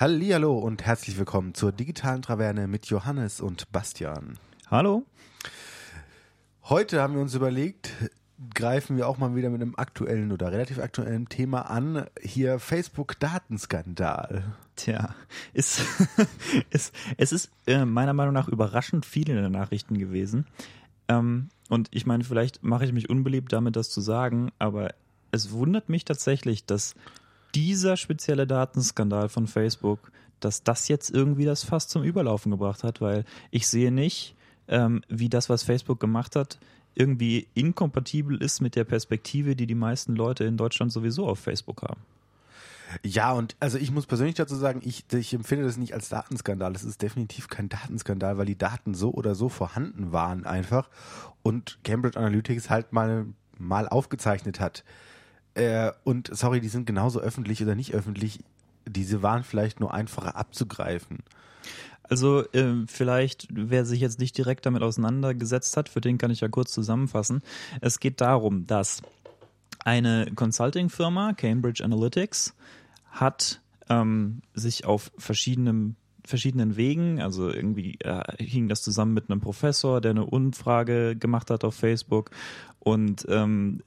Hallihallo und herzlich willkommen zur digitalen Traverne mit Johannes und Bastian. Hallo. Heute haben wir uns überlegt, greifen wir auch mal wieder mit einem aktuellen oder relativ aktuellen Thema an. Hier Facebook-Datenskandal. Tja, ist, ist, es ist äh, meiner Meinung nach überraschend viel in den Nachrichten gewesen. Ähm, und ich meine, vielleicht mache ich mich unbeliebt damit, das zu sagen, aber es wundert mich tatsächlich, dass dieser spezielle Datenskandal von Facebook, dass das jetzt irgendwie das Fass zum Überlaufen gebracht hat, weil ich sehe nicht, ähm, wie das, was Facebook gemacht hat, irgendwie inkompatibel ist mit der Perspektive, die die meisten Leute in Deutschland sowieso auf Facebook haben. Ja, und also ich muss persönlich dazu sagen, ich, ich empfinde das nicht als Datenskandal. Es ist definitiv kein Datenskandal, weil die Daten so oder so vorhanden waren einfach und Cambridge Analytics halt mal, mal aufgezeichnet hat, äh, und sorry, die sind genauso öffentlich oder nicht öffentlich. Diese waren vielleicht nur einfacher abzugreifen. Also äh, vielleicht, wer sich jetzt nicht direkt damit auseinandergesetzt hat, für den kann ich ja kurz zusammenfassen. Es geht darum, dass eine Consulting-Firma, Cambridge Analytics, hat ähm, sich auf verschiedenen verschiedenen Wegen, also irgendwie äh, hing das zusammen mit einem Professor, der eine Umfrage gemacht hat auf Facebook und ähm,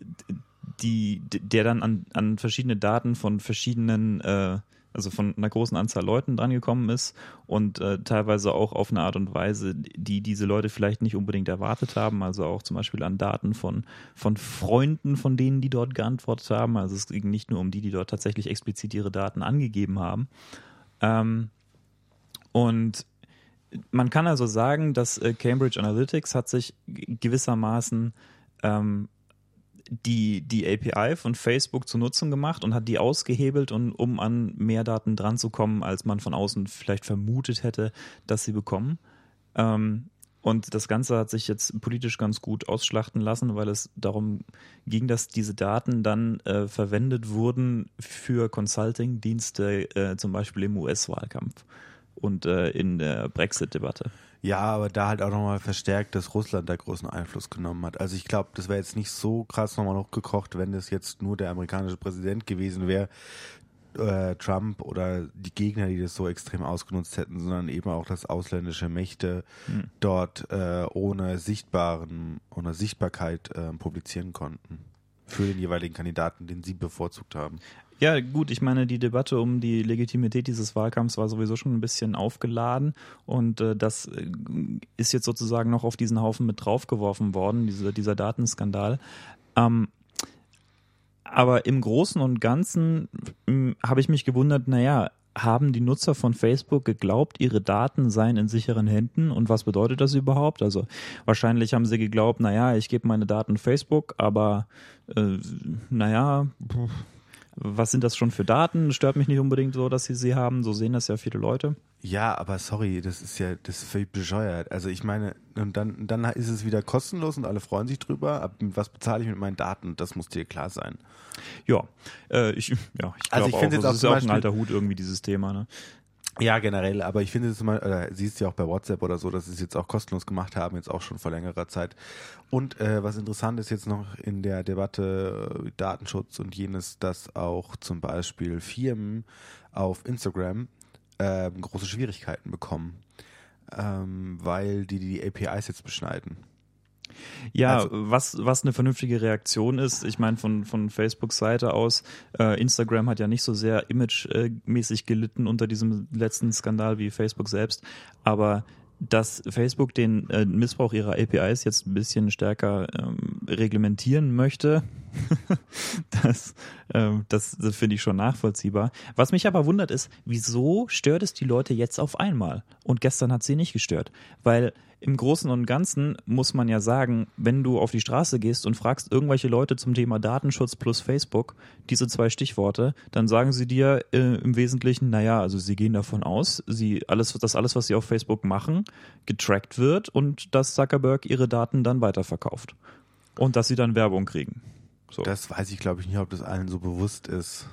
die, der dann an, an verschiedene Daten von verschiedenen, äh, also von einer großen Anzahl Leuten drangekommen ist und äh, teilweise auch auf eine Art und Weise, die diese Leute vielleicht nicht unbedingt erwartet haben, also auch zum Beispiel an Daten von, von Freunden von denen, die dort geantwortet haben. Also es ging nicht nur um die, die dort tatsächlich explizit ihre Daten angegeben haben. Ähm, und man kann also sagen, dass äh, Cambridge Analytics hat sich gewissermaßen ähm, die, die API von Facebook zur Nutzung gemacht und hat die ausgehebelt, und, um an mehr Daten dran zu kommen, als man von außen vielleicht vermutet hätte, dass sie bekommen. Ähm, und das Ganze hat sich jetzt politisch ganz gut ausschlachten lassen, weil es darum ging, dass diese Daten dann äh, verwendet wurden für Consulting-Dienste, äh, zum Beispiel im US-Wahlkampf und äh, in der Brexit-Debatte. Ja, aber da halt auch nochmal verstärkt, dass Russland da großen Einfluss genommen hat. Also ich glaube, das wäre jetzt nicht so krass nochmal noch gekocht, wenn das jetzt nur der amerikanische Präsident gewesen wäre, äh, Trump oder die Gegner, die das so extrem ausgenutzt hätten, sondern eben auch, dass ausländische Mächte hm. dort äh, ohne sichtbaren, ohne Sichtbarkeit äh, publizieren konnten für den jeweiligen Kandidaten, den sie bevorzugt haben. Ja, gut, ich meine, die Debatte um die Legitimität dieses Wahlkampfs war sowieso schon ein bisschen aufgeladen und äh, das äh, ist jetzt sozusagen noch auf diesen Haufen mit draufgeworfen worden, diese, dieser Datenskandal. Ähm, aber im Großen und Ganzen hm, habe ich mich gewundert, naja, haben die Nutzer von Facebook geglaubt, ihre Daten seien in sicheren Händen und was bedeutet das überhaupt? Also wahrscheinlich haben sie geglaubt, naja, ich gebe meine Daten Facebook, aber äh, naja, was sind das schon für Daten? Stört mich nicht unbedingt so, dass sie sie haben. So sehen das ja viele Leute. Ja, aber sorry, das ist ja, das ist völlig bescheuert. Also ich meine, und dann, dann ist es wieder kostenlos und alle freuen sich drüber. Aber was bezahle ich mit meinen Daten? Das muss dir klar sein. Ja, äh, ich, ja, ich also ich finde das ist auch ein alter Hut irgendwie dieses Thema. Ne? Ja, generell, aber ich finde es mal, oder siehst ja auch bei WhatsApp oder so, dass sie es jetzt auch kostenlos gemacht haben, jetzt auch schon vor längerer Zeit. Und äh, was interessant ist jetzt noch in der Debatte äh, Datenschutz und jenes, dass auch zum Beispiel Firmen auf Instagram äh, große Schwierigkeiten bekommen, ähm, weil die die APIs jetzt beschneiden. Ja, also, was, was eine vernünftige Reaktion ist, ich meine, von, von Facebook Seite aus, äh, Instagram hat ja nicht so sehr imagemäßig gelitten unter diesem letzten Skandal wie Facebook selbst, aber dass Facebook den äh, Missbrauch ihrer APIs jetzt ein bisschen stärker ähm, reglementieren möchte, das, ähm, das, das finde ich schon nachvollziehbar. Was mich aber wundert ist, wieso stört es die Leute jetzt auf einmal? Und gestern hat sie nicht gestört. Weil im Großen und Ganzen muss man ja sagen, wenn du auf die Straße gehst und fragst irgendwelche Leute zum Thema Datenschutz plus Facebook, diese zwei Stichworte, dann sagen sie dir äh, im Wesentlichen, naja, also sie gehen davon aus, sie alles, dass alles, was sie auf Facebook machen, getrackt wird und dass Zuckerberg ihre Daten dann weiterverkauft. Und dass sie dann Werbung kriegen. So. Das weiß ich, glaube ich, nicht, ob das allen so bewusst ist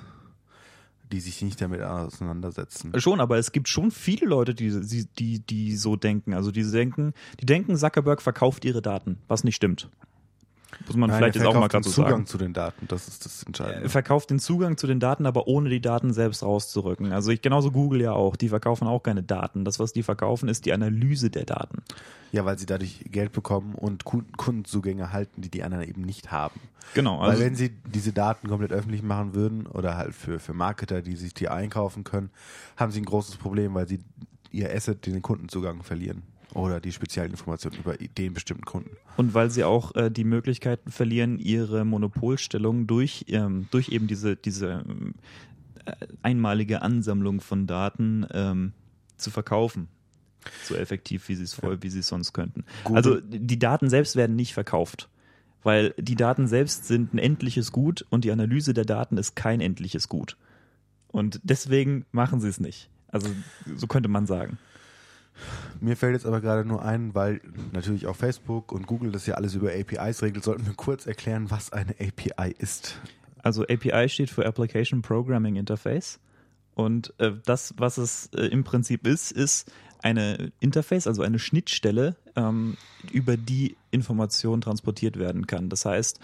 die sich nicht damit auseinandersetzen. Schon, aber es gibt schon viele Leute, die, die, die so denken. Also die denken, die denken, Zuckerberg verkauft ihre Daten, was nicht stimmt. Muss man Nein, vielleicht jetzt auch mal gerade den so Zugang sagen. zu den Daten, das ist das Entscheidende. Er verkauft den Zugang zu den Daten, aber ohne die Daten selbst rauszurücken. Also ich, genauso Google ja auch. Die verkaufen auch keine Daten. Das, was die verkaufen, ist die Analyse der Daten. Ja, weil sie dadurch Geld bekommen und Kunden- Kundenzugänge halten, die die anderen eben nicht haben. Genau. Weil Also, wenn sie diese Daten komplett öffentlich machen würden oder halt für, für Marketer, die sich die einkaufen können, haben sie ein großes Problem, weil sie ihr Asset, den Kundenzugang verlieren. Oder die speziellen Informationen über den bestimmten Kunden. und weil sie auch äh, die Möglichkeiten verlieren, ihre Monopolstellung durch, ähm, durch eben diese, diese äh, einmalige Ansammlung von Daten ähm, zu verkaufen. So effektiv, wie sie es voll, wie sie es sonst könnten. Google- Also die Daten selbst werden nicht verkauft. Weil die Daten selbst sind ein endliches Gut und die Analyse der Daten ist kein endliches Gut. Und deswegen machen sie es nicht. Also so könnte man sagen. Mir fällt jetzt aber gerade nur ein, weil natürlich auch Facebook und Google das ja alles über APIs regelt, sollten wir kurz erklären, was eine API ist. Also API steht für Application Programming Interface. Und äh, das, was es äh, im Prinzip ist, ist eine Interface, also eine Schnittstelle, ähm, über die Information transportiert werden kann. Das heißt,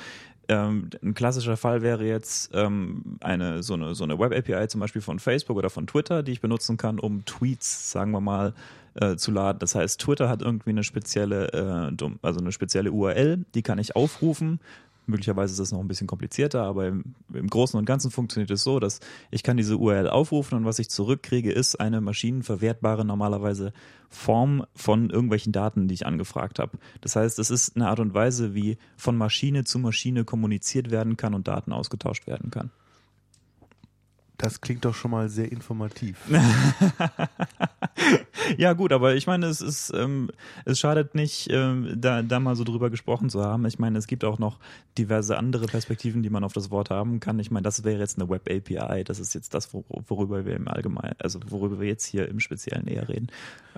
ähm, ein klassischer Fall wäre jetzt ähm, eine so eine so eine Web API zum Beispiel von Facebook oder von Twitter, die ich benutzen kann, um Tweets, sagen wir mal, äh, zu laden. Das heißt, Twitter hat irgendwie eine spezielle, äh, also eine spezielle URL, die kann ich aufrufen. Möglicherweise ist das noch ein bisschen komplizierter, aber im, im Großen und Ganzen funktioniert es so, dass ich kann diese URL aufrufen und was ich zurückkriege, ist eine maschinenverwertbare normalerweise Form von irgendwelchen Daten, die ich angefragt habe. Das heißt, es ist eine Art und Weise, wie von Maschine zu Maschine kommuniziert werden kann und Daten ausgetauscht werden kann. Das klingt doch schon mal sehr informativ. Ja, gut, aber ich meine, es ist, ähm, es schadet nicht, ähm, da, da mal so drüber gesprochen zu haben. Ich meine, es gibt auch noch diverse andere Perspektiven, die man auf das Wort haben kann. Ich meine, das wäre jetzt eine Web API. Das ist jetzt das, wor- worüber wir im Allgemeinen, also worüber wir jetzt hier im Speziellen eher reden.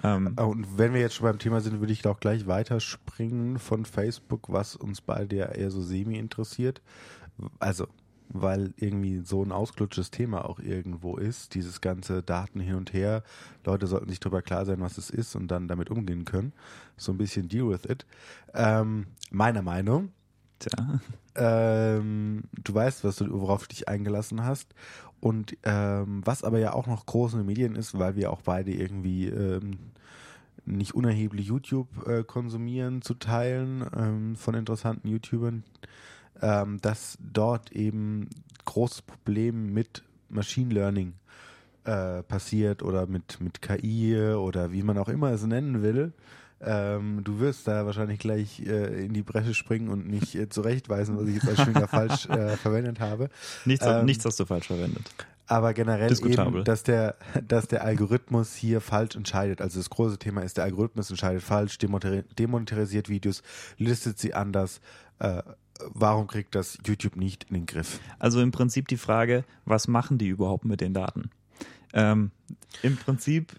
Ähm, Und wenn wir jetzt schon beim Thema sind, würde ich auch gleich weiterspringen von Facebook, was uns beide ja eher so semi interessiert. Also, weil irgendwie so ein ausgelutschtes Thema auch irgendwo ist, dieses ganze Daten hin und her. Leute sollten sich darüber klar sein, was es ist und dann damit umgehen können. So ein bisschen deal with it. Ähm, meiner Meinung, tja. ähm, du weißt, was du, worauf du dich eingelassen hast. Und ähm, was aber ja auch noch groß in den Medien ist, weil wir auch beide irgendwie ähm, nicht unerheblich YouTube äh, konsumieren, zu teilen ähm, von interessanten YouTubern, ähm, dass dort eben großes Problem mit Machine Learning äh, passiert oder mit, mit KI oder wie man auch immer es nennen will. Ähm, du wirst da wahrscheinlich gleich äh, in die Bresche springen und mich äh, zurechtweisen, was ich jetzt als Schwinger falsch äh, verwendet habe. Nichts, Ähm, nichts hast du falsch verwendet. Aber generell eben, dass der, dass der Algorithmus hier falsch entscheidet. Also das große Thema ist, der Algorithmus entscheidet falsch, demonetari- demonetarisiert Videos, listet sie anders. Warum kriegt das YouTube nicht in den Griff? Also im Prinzip die Frage, was machen die überhaupt mit den Daten? Ähm, Im Prinzip,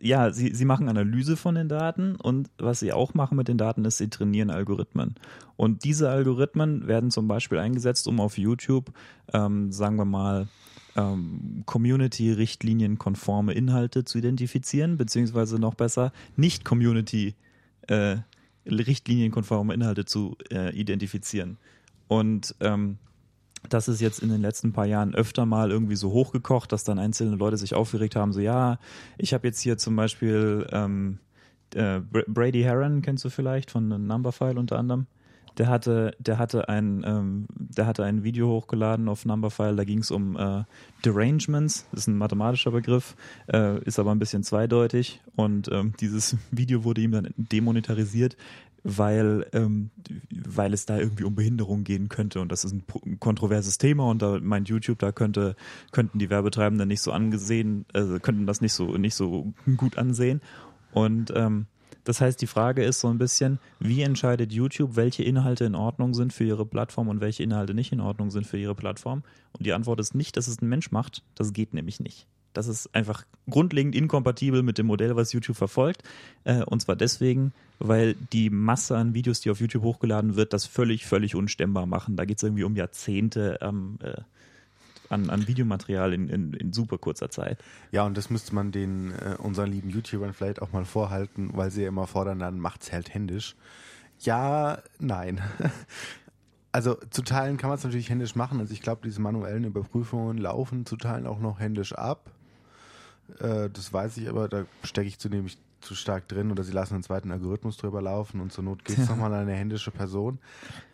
ja, sie, sie machen Analyse von den Daten und was sie auch machen mit den Daten ist, sie trainieren Algorithmen. Und diese Algorithmen werden zum Beispiel eingesetzt, um auf YouTube, ähm, sagen wir mal, ähm, Community-Richtlinien-konforme Inhalte zu identifizieren, beziehungsweise noch besser, nicht Community äh, richtlinienkonforme Inhalte zu äh, identifizieren. Und ähm, das ist jetzt in den letzten paar Jahren öfter mal irgendwie so hochgekocht, dass dann einzelne Leute sich aufgeregt haben, so ja, ich habe jetzt hier zum Beispiel ähm, äh, Br- Brady Heron, kennst du vielleicht von Numberphile unter anderem? Der hatte, der hatte ein, ähm, der hatte ein Video hochgeladen auf Numberphile, da ging es um äh, Derangements, das ist ein mathematischer Begriff, äh, ist aber ein bisschen zweideutig. Und ähm, dieses Video wurde ihm dann demonetarisiert, weil, ähm, weil es da irgendwie um Behinderung gehen könnte. Und das ist ein, ein kontroverses Thema. Und da meint YouTube, da könnte, könnten die Werbetreibenden nicht so angesehen, also könnten das nicht so, nicht so gut ansehen. Und ähm, das heißt, die Frage ist so ein bisschen, wie entscheidet YouTube, welche Inhalte in Ordnung sind für ihre Plattform und welche Inhalte nicht in Ordnung sind für ihre Plattform? Und die Antwort ist nicht, dass es ein Mensch macht. Das geht nämlich nicht. Das ist einfach grundlegend inkompatibel mit dem Modell, was YouTube verfolgt. Äh, und zwar deswegen, weil die Masse an Videos, die auf YouTube hochgeladen wird, das völlig, völlig unstemmbar machen. Da geht es irgendwie um Jahrzehnte ähm, äh, an, an Videomaterial in, in, in super kurzer Zeit. Ja, und das müsste man den äh, unseren lieben YouTubern vielleicht auch mal vorhalten, weil sie ja immer fordern, dann macht's halt händisch. Ja, nein. also zu Teilen kann man es natürlich händisch machen. Also ich glaube, diese manuellen Überprüfungen laufen zu Teilen auch noch händisch ab. Äh, das weiß ich, aber da stecke ich zunehmend zu stark drin oder sie lassen einen zweiten Algorithmus drüber laufen und zur Not geht es nochmal an eine händische Person.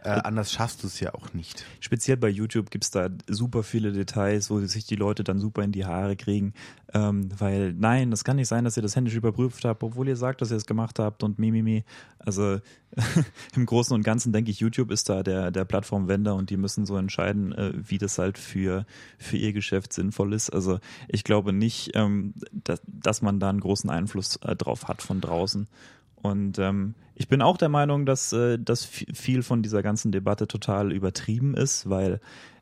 Äh, anders schaffst du es ja auch nicht. Speziell bei YouTube gibt es da super viele Details, wo sich die Leute dann super in die Haare kriegen, ähm, weil nein, das kann nicht sein, dass ihr das händisch überprüft habt, obwohl ihr sagt, dass ihr es gemacht habt und mimimi. Also im Großen und Ganzen denke ich, YouTube ist da der, der Plattformwender und die müssen so entscheiden, äh, wie das halt für, für ihr Geschäft sinnvoll ist. Also ich glaube nicht, ähm, dass, dass man da einen großen Einfluss äh, drauf hat von draußen. Und ähm, ich bin auch der Meinung, dass, äh, dass viel von dieser ganzen Debatte total übertrieben ist, weil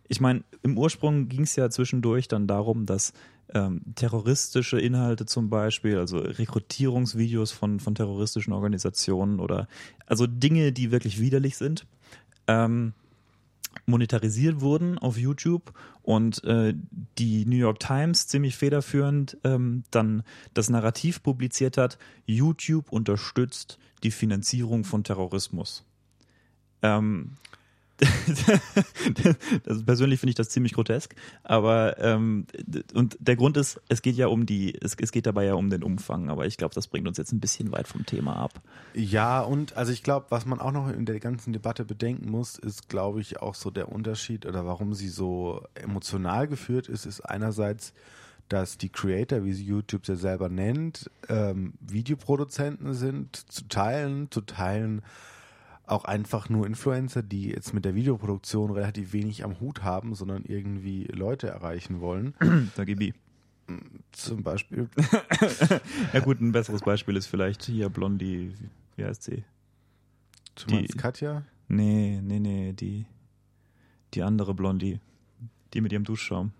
ich meine, im Ursprung ging es ja zwischendurch dann darum, dass ähm, terroristische Inhalte zum Beispiel, also Rekrutierungsvideos von, von terroristischen Organisationen oder also Dinge, die wirklich widerlich sind, ähm, monetarisiert wurden auf YouTube und äh, die New York Times ziemlich federführend ähm, dann das Narrativ publiziert hat, YouTube unterstützt die Finanzierung von Terrorismus. Ähm, das, persönlich finde ich das ziemlich grotesk, aber ähm, und der Grund ist, es geht ja um die, es, es geht dabei ja um den Umfang, aber ich glaube, das bringt uns jetzt ein bisschen weit vom Thema ab. Ja, und also ich glaube, was man auch noch in der ganzen Debatte bedenken muss, ist, glaube ich, auch so der Unterschied oder warum sie so emotional geführt ist, ist einerseits, dass die Creator, wie sie YouTube ja selber nennt, ähm, Videoproduzenten sind, zu teilen, zu teilen auch einfach nur Influencer, die jetzt mit der Videoproduktion relativ wenig am Hut haben, sondern irgendwie Leute erreichen wollen. Da Gibi. Zum Beispiel. ja gut, ein besseres Beispiel ist vielleicht hier Blondie, wie heißt sie? Du die, meinst Katja? Nee, nee, nee, die, die andere Blondie. Die mit ihrem Duschschaum.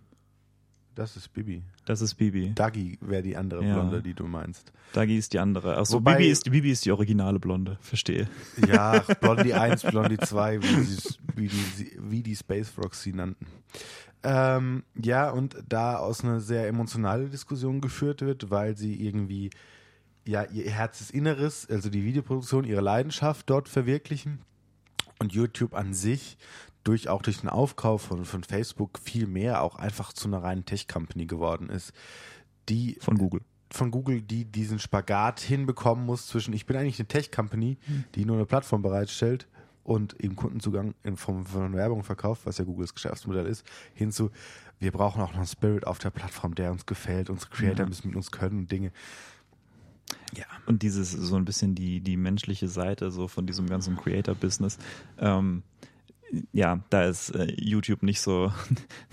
Das ist Bibi. Das ist Bibi. Dagi wäre die andere ja. Blonde, die du meinst. Dagi ist die andere. Achso, Wobei, Bibi ist, Bibi ist die originale Blonde. Verstehe. Ja, Blondie 1, Blondie 2, wie, sie, wie, die, wie die Space Frogs sie nannten. Ähm, ja, und da aus einer sehr emotionalen Diskussion geführt wird, weil sie irgendwie ja ihr Herzensinneres, also die Videoproduktion, ihre Leidenschaft dort verwirklichen und YouTube an sich durch auch durch den Aufkauf von, von Facebook viel mehr auch einfach zu einer reinen Tech-Company geworden ist, die von Google von Google, die diesen Spagat hinbekommen muss zwischen ich bin eigentlich eine Tech-Company, hm. die nur eine Plattform bereitstellt und eben Kundenzugang in Form von Werbung verkauft, was ja Googles Geschäftsmodell ist, hinzu, wir brauchen auch noch einen Spirit auf der Plattform, der uns gefällt, unsere Creator ja. müssen mit uns können und Dinge. Ja. Und dieses so ein bisschen die, die menschliche Seite so von diesem ganzen Creator-Business. Ähm, ja, da ist äh, YouTube nicht so,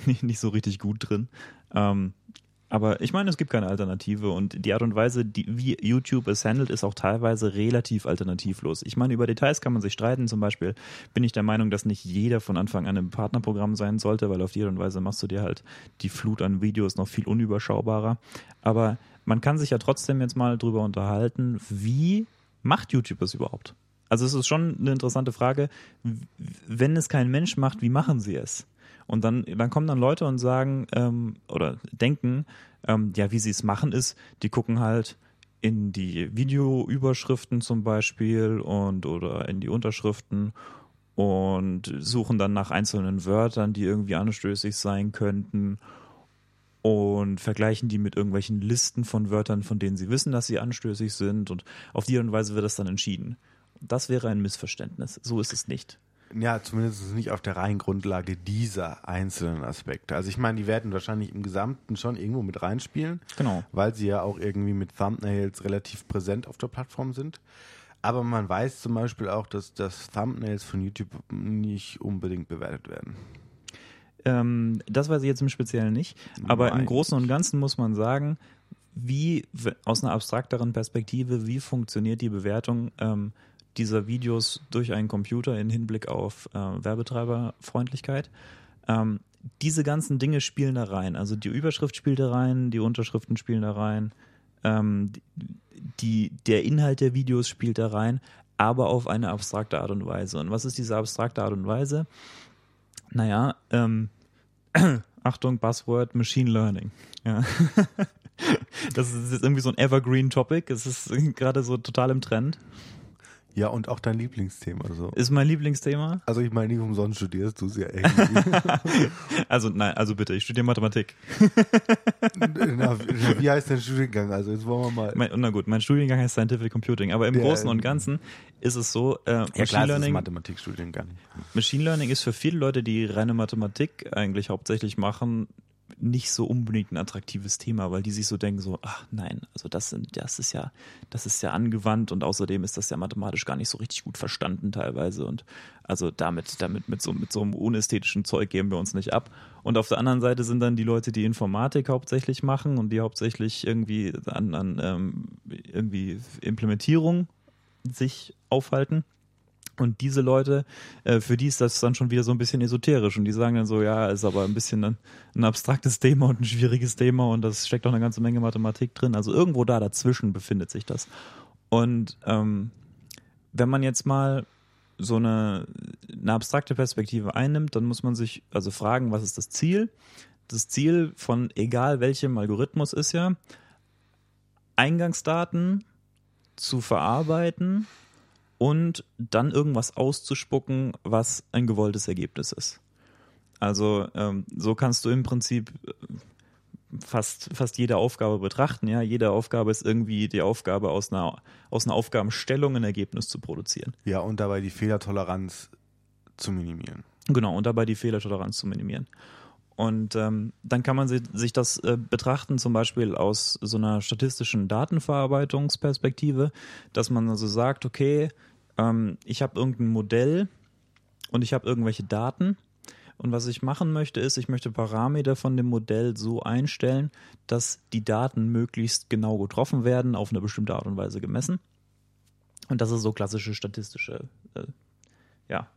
nicht, so richtig gut drin. Ähm, aber ich meine, es gibt keine Alternative und die Art und Weise, die, wie YouTube es handelt, ist auch teilweise relativ alternativlos. Ich meine, über Details kann man sich streiten. Zum Beispiel bin ich der Meinung, dass nicht jeder von Anfang an im Partnerprogramm sein sollte, weil auf die Art und Weise machst du dir halt die Flut an Videos noch viel unüberschaubarer. Aber man kann sich ja trotzdem jetzt mal drüber unterhalten, wie macht YouTube es überhaupt? Also es ist schon eine interessante Frage, wenn es kein Mensch macht, wie machen sie es? Und dann, dann kommen dann Leute und sagen ähm, oder denken, ähm, ja, wie sie es machen ist, die gucken halt in die Videoüberschriften zum Beispiel und oder in die Unterschriften und suchen dann nach einzelnen Wörtern, die irgendwie anstößig sein könnten und vergleichen die mit irgendwelchen Listen von Wörtern, von denen sie wissen, dass sie anstößig sind und auf die Art und Weise wird das dann entschieden. Das wäre ein Missverständnis. So ist es nicht. Ja, zumindest nicht auf der reinen Grundlage dieser einzelnen Aspekte. Also ich meine, die werden wahrscheinlich im Gesamten schon irgendwo mit reinspielen. Genau. Weil sie ja auch irgendwie mit Thumbnails relativ präsent auf der Plattform sind. Aber man weiß zum Beispiel auch, dass, dass Thumbnails von YouTube nicht unbedingt bewertet werden. Ähm, das weiß ich jetzt im Speziellen nicht. Aber Nein. im Großen und Ganzen muss man sagen, wie aus einer abstrakteren Perspektive, wie funktioniert die Bewertung? Ähm, dieser Videos durch einen Computer in Hinblick auf äh, Werbetreiberfreundlichkeit. Ähm, diese ganzen Dinge spielen da rein. Also die Überschrift spielt da rein, die Unterschriften spielen da rein, ähm, die, der Inhalt der Videos spielt da rein, aber auf eine abstrakte Art und Weise. Und was ist diese abstrakte Art und Weise? Naja, ähm, Achtung, Buzzword Machine Learning. Ja. das ist jetzt irgendwie so ein Evergreen Topic. Es ist gerade so total im Trend. Ja, und auch dein Lieblingsthema so. Ist mein Lieblingsthema. Also ich meine, nicht umsonst studierst du es ja irgendwie. Also nein, also bitte, ich studiere Mathematik. Na, wie heißt dein Studiengang? Also jetzt wollen wir mal. Mein, na gut, mein Studiengang heißt Scientific Computing, aber im Ja, Großen und Ganzen ist es so, äh, ja Machine, klar, Learning, Mathematikstudiengang. Machine Learning ist für viele Leute, die reine Mathematik eigentlich hauptsächlich machen, nicht so unbedingt ein attraktives Thema, weil die sich so denken so, ach nein, also das sind, das ist ja, das ist ja angewandt und außerdem ist das ja mathematisch gar nicht so richtig gut verstanden teilweise und also damit, damit mit so, mit so einem unästhetischen Zeug geben wir uns nicht ab. Und auf der anderen Seite sind dann die Leute, die Informatik hauptsächlich machen und die hauptsächlich irgendwie an, an ähm, irgendwie Implementierung sich aufhalten. Und diese Leute, äh, für die ist das dann schon wieder so ein bisschen esoterisch und die sagen dann so, ja, ist aber ein bisschen ein, ein abstraktes Thema und ein schwieriges Thema und das steckt auch eine ganze Menge Mathematik drin. Also irgendwo da dazwischen befindet sich das. Und ähm, wenn man jetzt mal so eine, eine abstrakte Perspektive einnimmt, dann muss man sich also fragen, was ist das Ziel? Das Ziel von egal welchem Algorithmus ist ja, Eingangsdaten zu verarbeiten und dann irgendwas auszuspucken, was ein gewolltes Ergebnis ist. Also ähm, so kannst du im Prinzip äh, fast, fast jede Aufgabe betrachten. Ja, jede Aufgabe ist irgendwie die Aufgabe aus einer, aus einer Aufgabenstellung ein Ergebnis zu produzieren. Ja, und dabei die Fehlertoleranz zu minimieren. Genau, und dabei die Fehlertoleranz zu minimieren. Und ähm, dann kann man si- sich das äh, betrachten, zum Beispiel aus so einer statistischen Datenverarbeitungsperspektive, dass man also sagt, okay, ähm, ich habe irgendein Modell und ich habe irgendwelche Daten. Und was ich machen möchte, ist, ich möchte Parameter von dem Modell so einstellen, dass die Daten möglichst genau getroffen werden, auf eine bestimmte Art und Weise gemessen. Und das ist so klassische statistische äh, ja,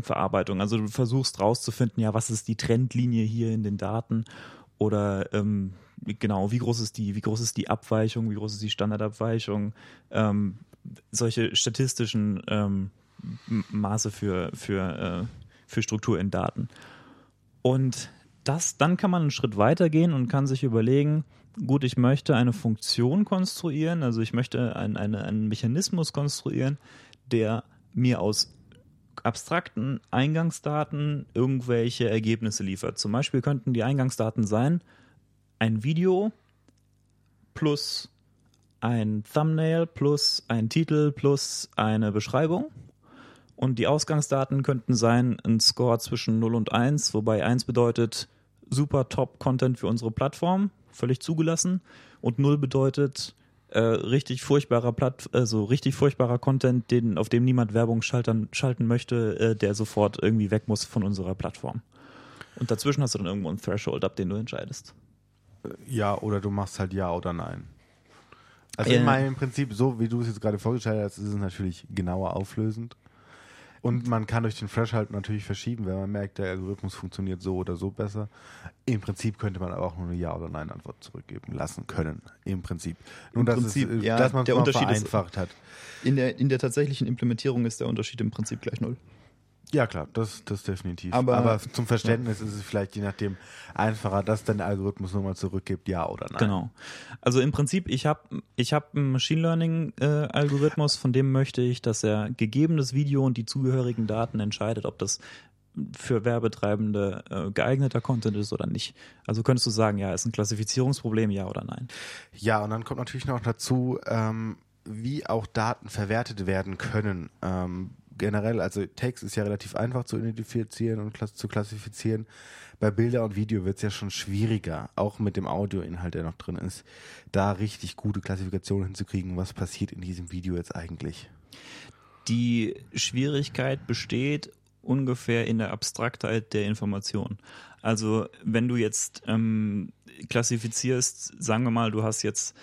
Verarbeitung. Also du versuchst rauszufinden, ja, was ist die Trendlinie hier in den Daten oder ähm, genau, wie groß ist die, wie groß ist die Abweichung, wie groß ist die Standardabweichung, ähm, solche statistischen ähm, Maße für, für, äh, für Struktur in Daten. Und das, dann kann man einen Schritt weitergehen und kann sich überlegen, gut, ich möchte eine Funktion konstruieren, also ich möchte ein, eine, einen Mechanismus konstruieren, der mir aus abstrakten Eingangsdaten irgendwelche Ergebnisse liefert. Zum Beispiel könnten die Eingangsdaten sein, ein Video plus ein Thumbnail plus ein Titel plus eine Beschreibung. Und die Ausgangsdaten könnten sein ein Score zwischen 0 und 1, wobei 1 bedeutet super Top-Content für unsere Plattform, völlig zugelassen. Und 0 bedeutet äh, richtig furchtbarer Platt, also richtig furchtbarer Content, den, auf dem niemand Werbung schaltern, schalten möchte, äh, der sofort irgendwie weg muss von unserer Plattform. Und dazwischen hast du dann irgendwo einen Threshold, ab den du entscheidest. Ja, oder du machst halt ja oder nein. Also Ja. ich meine im Prinzip, so wie du es jetzt gerade vorgestellt hast, ist es natürlich genauer auflösend. Und man kann durch den Threshold natürlich verschieben, wenn man merkt, der Algorithmus funktioniert so oder so besser. Im Prinzip könnte man aber auch nur eine Ja- oder Nein-Antwort zurückgeben lassen können. Im Prinzip. Nur, Im dass, Prinzip, es, äh, ja, dass man es Unterschied ist- vereinfacht hat. In der, in der tatsächlichen Implementierung ist der Unterschied im Prinzip gleich null. Ja, klar, das, das definitiv. Aber- Aber, zum Verständnis ist es vielleicht je nachdem einfacher, dass dann der Algorithmus nochmal zurückgibt, ja oder nein. Genau. Also im Prinzip, ich habe ich hab einen Machine Learning äh, Algorithmus, von dem möchte ich, dass er gegebenes Video und die zugehörigen Daten entscheidet, ob das für Werbetreibende äh, geeigneter Content ist oder nicht. Also könntest du sagen, ja, ist ein Klassifizierungsproblem, ja oder nein? Ja, und dann kommt natürlich noch dazu, ähm, wie auch Daten verwertet werden können. Ähm, generell, also Text ist ja relativ einfach zu identifizieren und zu klassifizieren. Bei Bilder und Video wird es ja schon schwieriger, auch mit dem Audioinhalt, der noch drin ist, da richtig gute Klassifikationen hinzukriegen, was passiert in diesem Video jetzt eigentlich. Die Schwierigkeit besteht ungefähr in der Abstraktheit der Information. Also wenn du jetzt ähm, klassifizierst, sagen wir mal, du hast jetzt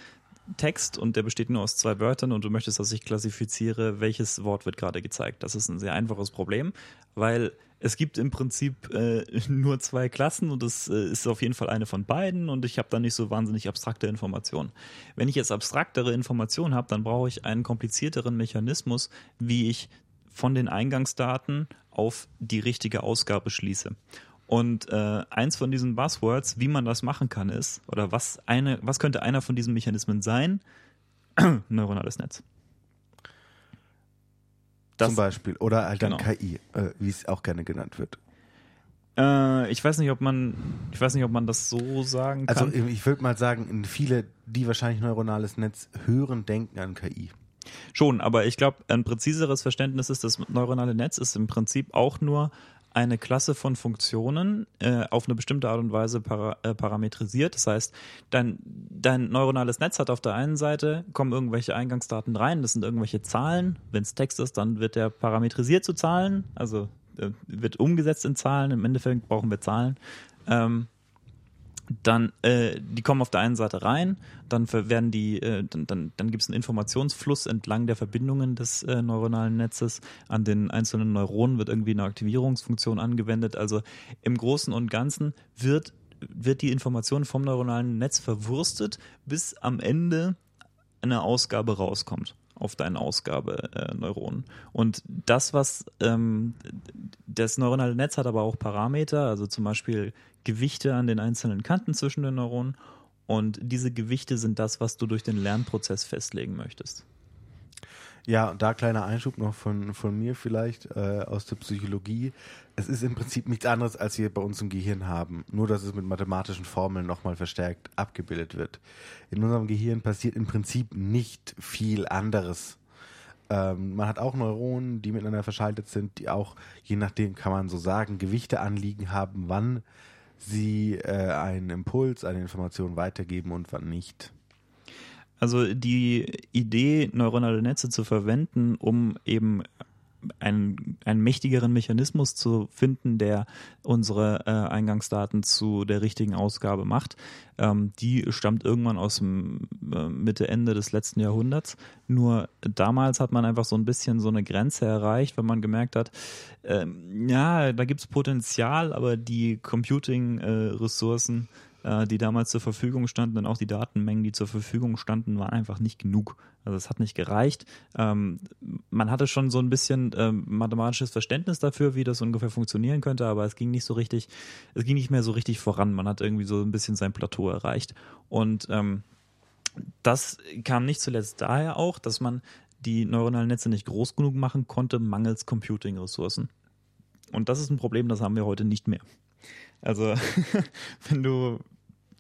Text und der besteht nur aus zwei Wörtern und du möchtest, dass ich klassifiziere, welches Wort wird gerade gezeigt. Das ist ein sehr einfaches Problem, weil es gibt im Prinzip äh, nur zwei Klassen und es äh, ist auf jeden Fall eine von beiden und ich habe da nicht so wahnsinnig abstrakte Informationen. Wenn ich jetzt abstraktere Informationen habe, dann brauche ich einen komplizierteren Mechanismus, wie ich von den Eingangsdaten auf die richtige Ausgabe schließe. Und äh, eins von diesen Buzzwords, wie man das machen kann, ist, oder was eine, was könnte einer von diesen Mechanismen sein? Neuronales Netz. Das, Zum Beispiel. Oder halt dann Genau. KI, äh, wie es auch gerne genannt wird. Äh, ich weiß nicht, ob man, ich weiß nicht, ob man das so sagen kann. Also ich würde mal sagen, viele, die wahrscheinlich neuronales Netz hören, denken an KI. Schon, aber ich glaube, ein präziseres Verständnis ist, das neuronale Netz ist im Prinzip auch nur eine Klasse von Funktionen äh, auf eine bestimmte Art und Weise para, äh, parametrisiert. Das heißt, dein, dein neuronales Netz hat auf der einen Seite, kommen irgendwelche Eingangsdaten rein, das sind irgendwelche Zahlen. Wenn es Text ist, dann wird der parametrisiert zu Zahlen, also äh, wird umgesetzt in Zahlen. Im Endeffekt brauchen wir Zahlen. Ähm, dann äh, die kommen auf der einen Seite rein, dann werden die, äh, dann, dann, dann gibt es einen Informationsfluss entlang der Verbindungen des äh, neuronalen Netzes. An den einzelnen Neuronen wird irgendwie eine Aktivierungsfunktion angewendet. Also im Großen und Ganzen wird, wird die Information vom neuronalen Netz verwurstet, bis am Ende eine Ausgabe rauskommt auf deinen Ausgabeneuronen. Und das, was ähm, das neuronale Netz hat aber auch Parameter, also zum Beispiel Gewichte an den einzelnen Kanten zwischen den Neuronen. Und diese Gewichte sind das, was du durch den Lernprozess festlegen möchtest. Ja, und da kleiner Einschub noch von, von mir vielleicht äh, aus der Psychologie. Es ist im Prinzip nichts anderes, als wir bei uns im Gehirn haben. Nur, dass es mit mathematischen Formeln nochmal verstärkt abgebildet wird. In unserem Gehirn passiert im Prinzip nicht viel anderes. Ähm, man hat auch Neuronen, die miteinander verschaltet sind, die auch, je nachdem kann man so sagen, Gewichte anliegen haben, wann sie äh, einen Impuls, eine Information weitergeben und wann nicht. Also die Idee, neuronale Netze zu verwenden, um eben einen, einen mächtigeren Mechanismus zu finden, der unsere äh, Eingangsdaten zu der richtigen Ausgabe macht, ähm, die stammt irgendwann aus dem äh, Mitte, Ende des letzten Jahrhunderts. Nur damals hat man einfach so ein bisschen so eine Grenze erreicht, weil man gemerkt hat, ähm, ja, da gibt es Potenzial, aber die Computing-Ressourcen äh, die damals zur Verfügung standen und auch die Datenmengen, die zur Verfügung standen, waren einfach nicht genug. Also es hat nicht gereicht. Ähm, man hatte schon so ein bisschen ähm, mathematisches Verständnis dafür, wie das ungefähr funktionieren könnte, aber es ging nicht so richtig, es ging nicht mehr so richtig voran. Man hat irgendwie so ein bisschen sein Plateau erreicht. Und ähm, das kam nicht zuletzt daher auch, dass man die neuronalen Netze nicht groß genug machen konnte, mangels Computing-Ressourcen. Und das ist ein Problem, das haben wir heute nicht mehr. Also, wenn du,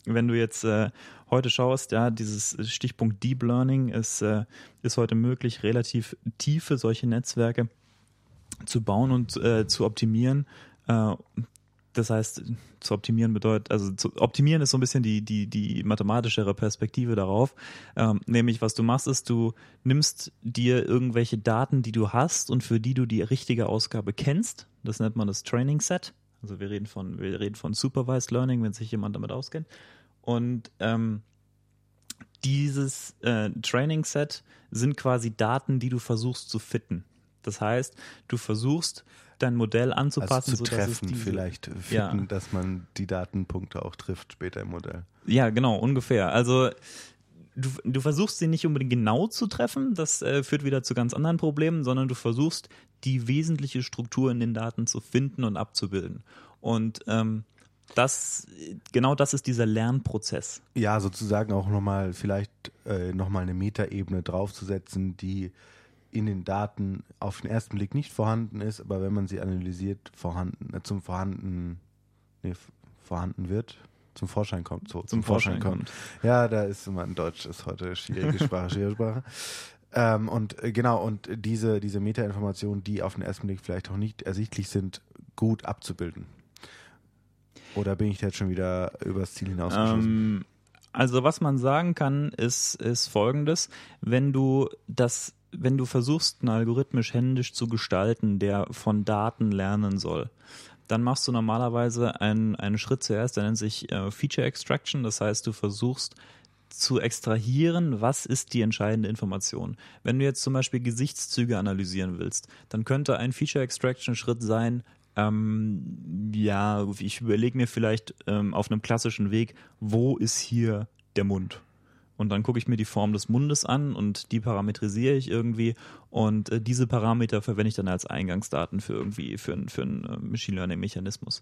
wenn du jetzt äh, heute schaust, ja, dieses Stichpunkt Deep Learning ist, äh, ist heute möglich, relativ tiefe solche Netzwerke zu bauen und äh, zu optimieren. Äh, das heißt, zu optimieren bedeutet, also zu optimieren ist so ein bisschen die, die, die mathematischere Perspektive darauf. Ähm, nämlich, was du machst, ist, du nimmst dir irgendwelche Daten, die du hast und für die du die richtige Ausgabe kennst. Das nennt man das Training Set. Also wir reden von, wir reden von Supervised Learning, wenn sich jemand damit auskennt. Und ähm, dieses äh, Training Set sind quasi Daten, die du versuchst zu fitten. Das heißt, du versuchst dein Modell anzupassen, Also zu treffen es diese, vielleicht, fitten, Ja. dass man die Datenpunkte auch trifft später im Modell. Ja, genau, ungefähr. Also du, du versuchst sie nicht unbedingt genau zu treffen, das äh, führt wieder zu ganz anderen Problemen, sondern du versuchst die wesentliche Struktur in den Daten zu finden und abzubilden. Und ähm, das, genau das ist dieser Lernprozess. Ja, sozusagen auch nochmal vielleicht äh, nochmal eine Metaebene draufzusetzen, die in den Daten auf den ersten Blick nicht vorhanden ist, aber wenn man sie analysiert, vorhanden, äh, zum vorhanden, nee, vorhanden wird, zum Vorschein kommt, so, Zum Vorschein kommt. Ja, da ist immer ein Deutsch, ist heute schwierige Sprache, schwierige Sprache. Ähm, und äh, genau, und diese, diese Metainformationen, die auf den ersten Blick vielleicht auch nicht ersichtlich sind, gut abzubilden. Oder bin ich da jetzt schon wieder übers Ziel hinausgeschossen? Ähm, also was man sagen kann, ist, ist folgendes. Wenn du das, wenn du versuchst, einen algorithmisch händisch zu gestalten, der von Daten lernen soll, dann machst du normalerweise einen, einen Schritt zuerst, der nennt sich äh, Feature Extraction. Das heißt, du versuchst zu extrahieren, was ist die entscheidende Information. Wenn du jetzt zum Beispiel Gesichtszüge analysieren willst, dann könnte ein Feature Extraction Schritt sein, ähm, ja, ich überlege mir vielleicht ähm, auf einem klassischen Weg, wo ist hier der Mund? Und dann gucke ich mir die Form des Mundes an und die parametrisiere ich irgendwie. Und äh, diese Parameter verwende ich dann als Eingangsdaten für irgendwie für, einen- für einen äh, Machine Learning Mechanismus.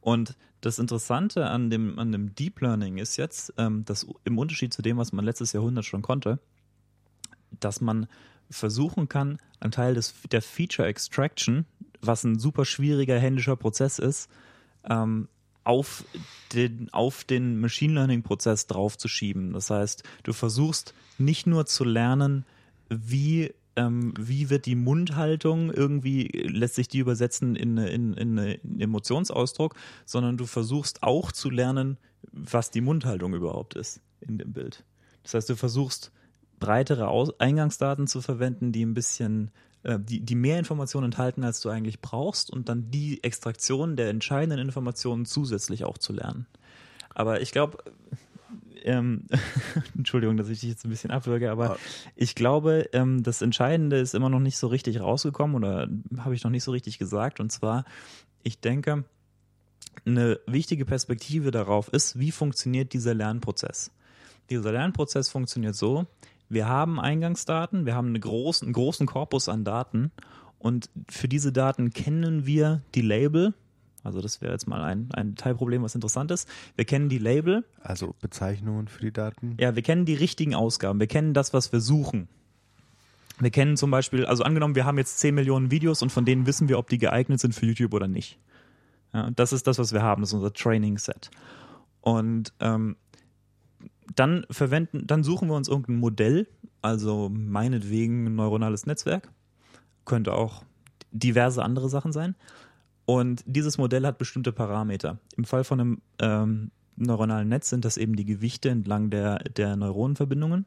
Und das Interessante an dem, an dem Deep Learning ist jetzt, ähm, dass im Unterschied zu dem, was man letztes Jahrhundert schon konnte, dass man versuchen kann, einen Teil des, der Feature Extraction, was ein super schwieriger händischer Prozess ist, ähm, auf den, auf den Machine Learning Prozess draufzuschieben. Das heißt, du versuchst nicht nur zu lernen, wie ähm, wie wird die Mundhaltung irgendwie, lässt sich die übersetzen in, in, in einen Emotionsausdruck, sondern du versuchst auch zu lernen, was die Mundhaltung überhaupt ist in dem Bild. Das heißt, du versuchst breitere Aus Eingangsdaten zu verwenden, die ein bisschen äh, die, die mehr Informationen enthalten, als du eigentlich brauchst, und dann die Extraktion der entscheidenden Informationen zusätzlich auch zu lernen. Aber ich glaube, ähm, Entschuldigung, dass ich dich jetzt ein bisschen abwürge, aber ich glaube, ähm, das Entscheidende ist immer noch nicht so richtig rausgekommen oder habe ich noch nicht so richtig gesagt. Und zwar, ich denke, eine wichtige Perspektive darauf ist, wie funktioniert dieser Lernprozess. Dieser Lernprozess funktioniert so, wir haben Eingangsdaten, wir haben eine großen, einen großen Korpus an Daten und für diese Daten kennen wir die Label, also das wäre jetzt mal ein, ein Teilproblem, was interessant ist. Wir kennen die Label. Also Bezeichnungen für die Daten. Ja, wir kennen die richtigen Ausgaben. Wir kennen das, was wir suchen. Wir kennen zum Beispiel, also angenommen, wir haben jetzt 10 Millionen Videos und von denen wissen wir, ob die geeignet sind für YouTube oder nicht. Ja, das ist das, was wir haben. Das ist unser Training-Set. Und ähm, dann verwenden, dann suchen wir uns irgendein Modell, also meinetwegen ein neuronales Netzwerk. Könnte auch diverse andere Sachen sein. Und dieses Modell hat bestimmte Parameter. Im Fall von einem ähm, neuronalen Netz sind das eben die Gewichte entlang der, der Neuronenverbindungen.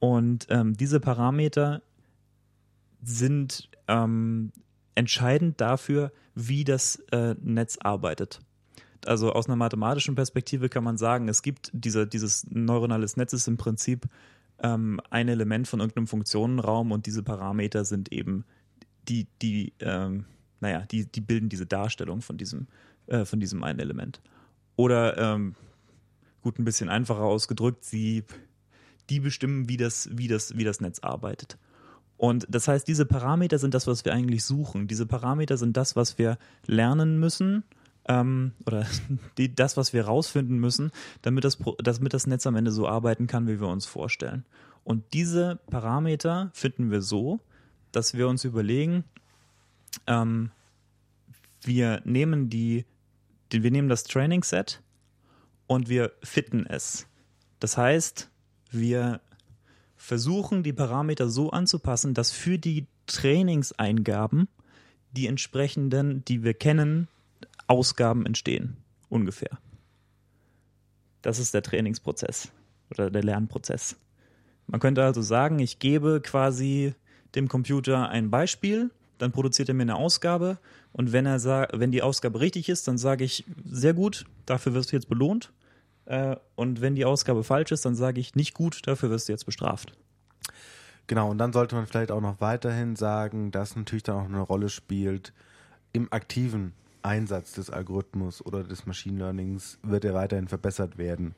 Und ähm, diese Parameter sind ähm, entscheidend dafür, wie das äh, Netz arbeitet. Also aus einer mathematischen Perspektive kann man sagen, es gibt diese, dieses neuronales Netz ist im Prinzip ähm, ein Element von irgendeinem Funktionenraum und diese Parameter sind eben die, die ähm, naja, die, die bilden diese Darstellung von diesem, äh, von diesem einen Element. Oder ähm, gut, ein bisschen einfacher ausgedrückt, sie, die bestimmen, wie das, wie das, wie das Netz arbeitet. Und das heißt, diese Parameter sind das, was wir eigentlich suchen. Diese Parameter sind das, was wir lernen müssen ähm, oder die, das, was wir rausfinden müssen, damit das, damit das Netz am Ende so arbeiten kann, wie wir uns vorstellen. Und diese Parameter finden wir so, dass wir uns überlegen, ähm, wir nehmen die, die, wir nehmen das Training Set und wir fitten es. Das heißt, wir versuchen die Parameter so anzupassen, dass für die Trainingseingaben die entsprechenden, die wir kennen, Ausgaben entstehen. Ungefähr. Das ist der Trainingsprozess oder der Lernprozess. Man könnte also sagen, ich gebe quasi dem Computer ein Beispiel dann produziert er mir eine Ausgabe und wenn er wenn die Ausgabe richtig ist, dann sage ich sehr gut, dafür wirst du jetzt belohnt. Äh, und wenn die Ausgabe falsch ist, dann sage ich nicht gut, dafür wirst du jetzt bestraft. Genau, und dann sollte man vielleicht auch noch weiterhin sagen, dass natürlich dann auch eine Rolle spielt im aktiven Einsatz des Algorithmus oder des Machine Learnings wird er weiterhin verbessert werden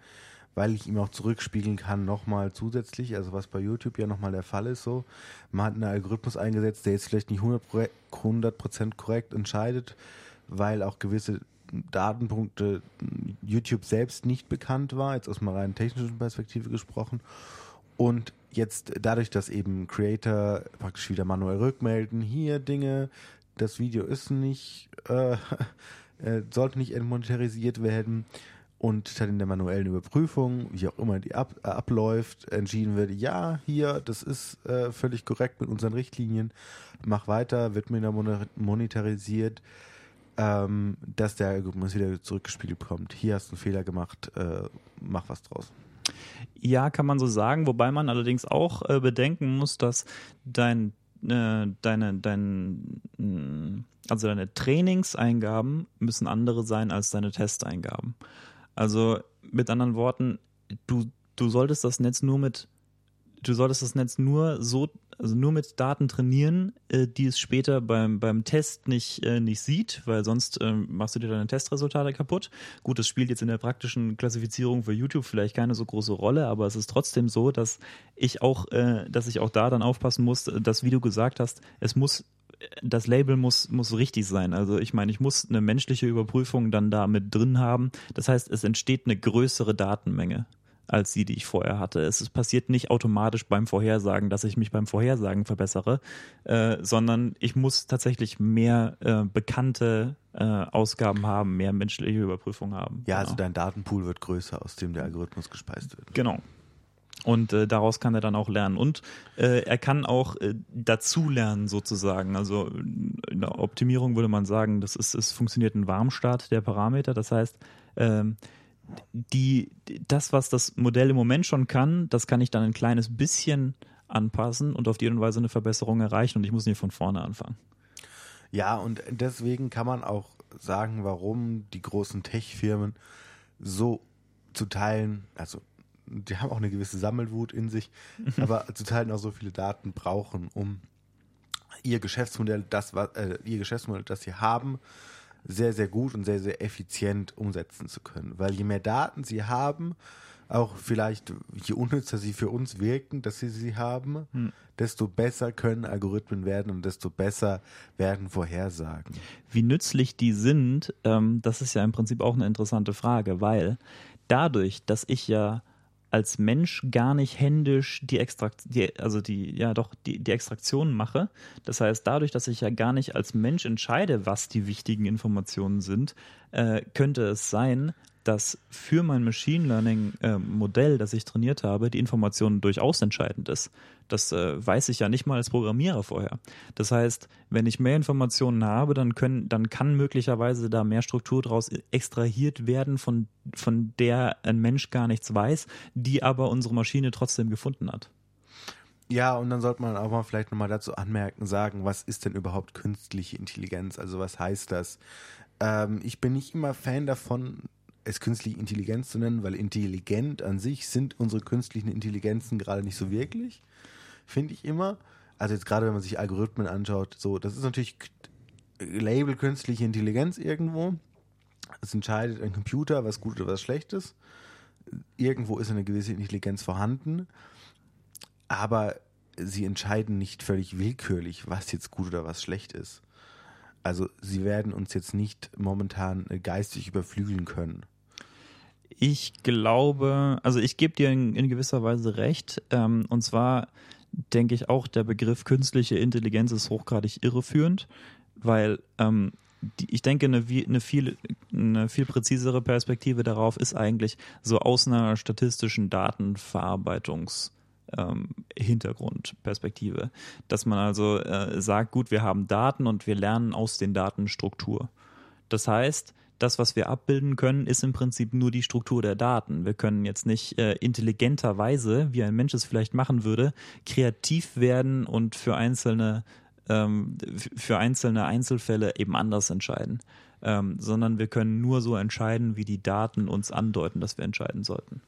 weil ich ihm auch zurückspiegeln kann, nochmal zusätzlich, also was bei YouTube ja nochmal der Fall ist, so, man hat einen Algorithmus eingesetzt, der jetzt vielleicht nicht 100%, korrekt entscheidet, weil auch gewisse Datenpunkte YouTube selbst nicht bekannt war, jetzt aus einer rein technischen Perspektive gesprochen. Und jetzt dadurch, dass eben Creator praktisch wieder manuell rückmelden, hier Dinge, das Video ist nicht, äh, äh sollte nicht entmonetarisiert werden, und dann in der manuellen Überprüfung, wie auch immer die ab, äh, abläuft, entschieden wird, ja, hier, das ist äh, völlig korrekt mit unseren Richtlinien, mach weiter, wird mir da monetarisiert, ähm, dass der Algorithmus wieder zurückgespiegelt bekommt. Hier hast du einen Fehler gemacht, äh, mach was draus. Ja, kann man so sagen, wobei man allerdings auch äh, bedenken muss, dass dein, äh, deine, dein, also deine Trainingseingaben müssen andere sein als deine Testeingaben. Also mit anderen Worten, du, du solltest das Netz nur mit, du solltest das Netz nur so, also nur mit Daten trainieren, äh, die es später beim, beim Test nicht, äh, nicht sieht, weil sonst äh, machst du dir deine Testresultate kaputt. Gut, das spielt jetzt in der praktischen Klassifizierung für YouTube vielleicht keine so große Rolle, aber es ist trotzdem so, dass ich auch, äh, dass ich auch da dann aufpassen muss, dass, wie du gesagt hast, es muss das Label muss, muss richtig sein. Also ich meine, ich muss eine menschliche Überprüfung dann da mit drin haben. Das heißt, es entsteht eine größere Datenmenge. als die, die ich vorher hatte. Es passiert nicht automatisch beim Vorhersagen, dass ich mich beim Vorhersagen verbessere, äh, sondern ich muss tatsächlich mehr äh, bekannte äh, Ausgaben haben, mehr menschliche Überprüfung haben. Ja, genau. also dein Datenpool wird größer, aus dem der Algorithmus gespeist wird. Genau. Und äh, daraus kann er dann auch lernen. Und äh, er kann auch äh, dazulernen sozusagen. Also in der Optimierung würde man sagen, das ist, es funktioniert ein Warmstart der Parameter. Das heißt, ähm, die, das, was das Modell im Moment schon kann, das kann ich dann ein kleines bisschen anpassen und auf die Art und Weise eine Verbesserung erreichen und ich muss nicht von vorne anfangen. Ja, und deswegen kann man auch sagen, warum die großen Tech-Firmen so zu teilen, also die haben auch eine gewisse Sammelwut in sich, aber zu teilen auch so viele Daten brauchen, um ihr Geschäftsmodell, das, äh, ihr Geschäftsmodell, das sie haben, sehr, sehr gut und sehr, sehr effizient umsetzen zu können. Weil je mehr Daten sie haben, auch vielleicht je unnützer sie für uns wirken, dass sie sie haben, hm. desto besser können Algorithmen werden und desto besser werden Vorhersagen. Wie nützlich die sind, ähm, das ist ja im Prinzip auch eine interessante Frage, weil dadurch, dass ich ja als Mensch gar nicht händisch die Extrakt, die, also die, ja doch, die, die Extraktion mache. Das heißt, dadurch, dass ich ja gar nicht als Mensch entscheide, was die wichtigen Informationen sind, äh, könnte es sein, dass für mein Machine Learning äh, Modell, das ich trainiert habe, die Information durchaus entscheidend ist. Das äh, weiß ich ja nicht mal als Programmierer vorher. Das heißt, wenn ich mehr Informationen habe, dann können, dann kann möglicherweise da mehr Struktur daraus extrahiert werden, von, von der ein Mensch gar nichts weiß, die aber unsere Maschine trotzdem gefunden hat. Ja, und dann sollte man auch mal vielleicht nochmal dazu anmerken, sagen, was ist denn überhaupt künstliche Intelligenz? Also was heißt das? Ähm, ich bin nicht immer Fan davon, es künstliche Intelligenz zu nennen, weil intelligent an sich sind unsere künstlichen Intelligenzen gerade nicht so wirklich, finde ich immer. Also jetzt gerade, wenn man sich Algorithmen anschaut, so, das ist natürlich Label künstliche Intelligenz irgendwo. Es entscheidet ein Computer, was gut oder was schlecht ist. Irgendwo ist eine gewisse Intelligenz vorhanden, aber sie entscheiden nicht völlig willkürlich, was jetzt gut oder was schlecht ist. Also sie werden uns jetzt nicht momentan geistig überflügeln können. Ich glaube, also ich gebe dir in, in, gewisser Weise recht. Ähm, und zwar denke ich auch, der Begriff künstliche Intelligenz ist hochgradig irreführend, weil ähm, die, ich denke, eine, eine, viel, eine viel präzisere Perspektive darauf ist eigentlich so aus einer statistischen Datenverarbeitungs- ähm, Hintergrundperspektive. Dass man also äh, sagt, gut, wir haben Daten und wir lernen aus den Daten Struktur. Das heißt, das, was wir abbilden können, ist im Prinzip nur die Struktur der Daten. Wir können jetzt nicht äh, intelligenterweise, wie ein Mensch es vielleicht machen würde, kreativ werden und für einzelne, ähm, für einzelne Einzelfälle eben anders entscheiden. Ähm, sondern wir können nur so entscheiden, wie die Daten uns andeuten, dass wir entscheiden sollten.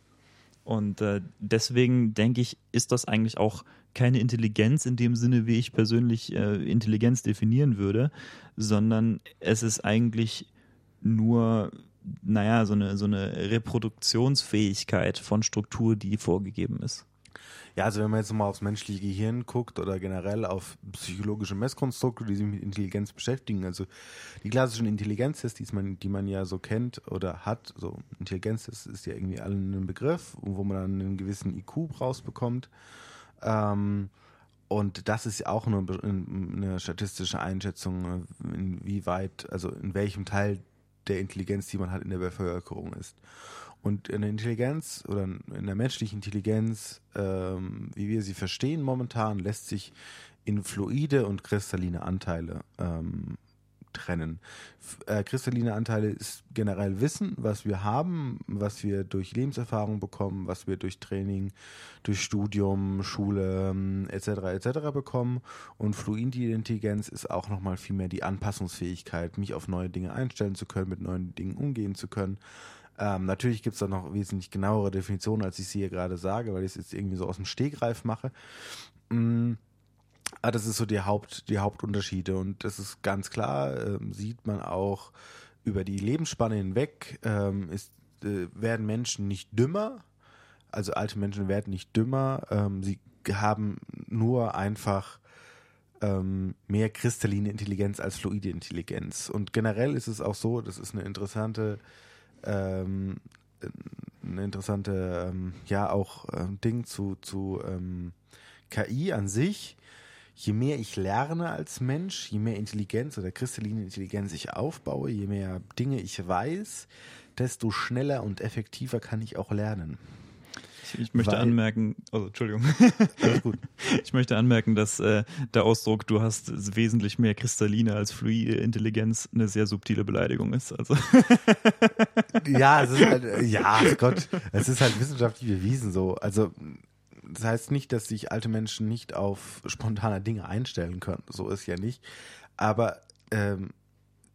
Und äh, deswegen denke ich, ist das eigentlich auch keine Intelligenz in dem Sinne, wie ich persönlich äh, Intelligenz definieren würde, sondern es ist eigentlich nur, naja, so eine, so eine Reproduktionsfähigkeit von Struktur, die vorgegeben ist. Ja, also wenn man jetzt mal aufs menschliche Gehirn guckt oder generell auf psychologische Messkonstrukte, die sich mit Intelligenz beschäftigen, also die klassischen Intelligenztests, die man, die man ja so kennt oder hat, so Intelligenz ist, ja irgendwie allen ein Begriff, wo man dann einen gewissen IQ rausbekommt. Ähm, und das ist ja auch eine, eine statistische Einschätzung, inwieweit, also in welchem Teil der Intelligenz, die man hat in der Bevölkerung ist. Und in der Intelligenz oder in der menschlichen Intelligenz, ähm, wie wir sie verstehen momentan, lässt sich in fluide und kristalline Anteile ähm, trennen. Äh, kristalline Anteile ist generell Wissen, was wir haben, was wir durch Lebenserfahrung bekommen, was wir durch Training, durch Studium, Schule etc. etc. bekommen. Und fluide Intelligenz ist auch nochmal viel mehr die Anpassungsfähigkeit, mich auf neue Dinge einstellen zu können, mit neuen Dingen umgehen zu können. Ähm, natürlich gibt es da noch wesentlich genauere Definitionen, als ich sie hier gerade sage, weil ich es jetzt irgendwie so aus dem Stegreif mache. Mm Ah, das ist so die Haupt, die Hauptunterschiede und das ist ganz klar, äh, sieht man auch über die Lebensspanne hinweg, ähm, ist, äh, werden Menschen nicht dümmer, also alte Menschen werden nicht dümmer, ähm, sie haben nur einfach ähm, mehr kristalline Intelligenz als fluide Intelligenz. Und generell ist es auch so, das ist eine interessante ähm, eine interessante, ähm, ja, auch äh, Ding zu, zu ähm, KI an sich. Je mehr ich lerne als Mensch, je mehr Intelligenz oder kristalline Intelligenz ich aufbaue, je mehr Dinge ich weiß, desto schneller und effektiver kann ich auch lernen. Ich, ich möchte Weil- anmerken, also Entschuldigung, Alles gut. ich möchte anmerken, dass äh, der Ausdruck, du hast wesentlich mehr kristalline als fluide Intelligenz, eine sehr subtile Beleidigung ist. Also Ja, es ist halt, ja, Gott, es ist halt wissenschaftlich bewiesen so. Also, das heißt nicht, dass sich alte Menschen nicht auf spontane Dinge einstellen können. So ist ja nicht. Aber ähm,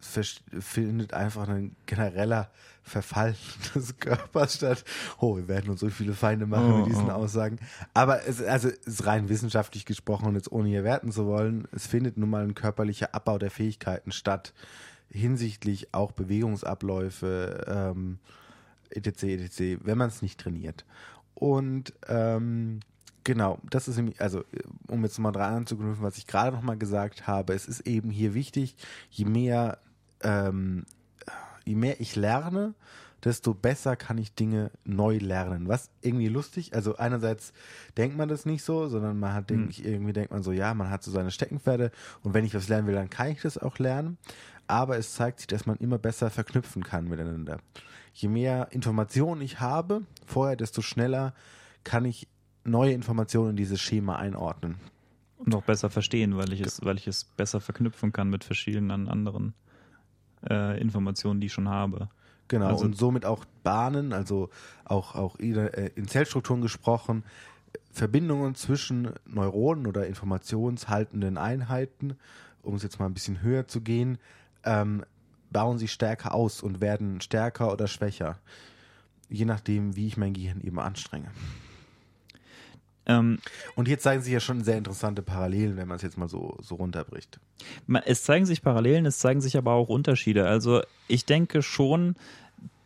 findet einfach ein genereller Verfall des Körpers statt. Oh, wir werden uns so viele Feinde machen Oh, mit diesen oh. Aussagen. Aber es, also, es ist rein wissenschaftlich gesprochen und jetzt ohne hier werten zu wollen, es findet nun mal ein körperlicher Abbau der Fähigkeiten statt, hinsichtlich auch Bewegungsabläufe, ähm, etc., etc., wenn man es nicht trainiert. Und ähm, genau, das ist nämlich, also um jetzt mal dran anzuknüpfen, was ich gerade noch mal gesagt habe, es ist eben hier wichtig, je mehr, ähm, je mehr ich lerne, desto besser kann ich Dinge neu lernen. Was irgendwie lustig, also einerseits denkt man das nicht so, sondern man hat, denk ich, irgendwie denkt man so, ja, man hat so seine Steckenpferde und wenn ich was lernen will, dann kann ich das auch lernen. Aber es zeigt sich, dass man immer besser verknüpfen kann miteinander. Je mehr Informationen ich habe, vorher, desto schneller kann ich neue Informationen in dieses Schema einordnen. und auch besser verstehen, weil ich es, weil ich es besser verknüpfen kann mit verschiedenen anderen äh, Informationen, die ich schon habe. Genau, Also- und somit auch Bahnen, also auch, auch ide- äh, in Zellstrukturen gesprochen, Verbindungen zwischen Neuronen oder informationshaltenden Einheiten, um es jetzt mal ein bisschen höher zu gehen, ähm, bauen sich stärker aus und werden stärker oder schwächer. Je nachdem, wie ich mein Gehirn eben anstrenge. Ähm, Und hier zeigen sich ja schon sehr interessante Parallelen, wenn man es jetzt mal so, so runterbricht. Es zeigen sich Parallelen, es zeigen sich aber auch Unterschiede. Also ich denke schon,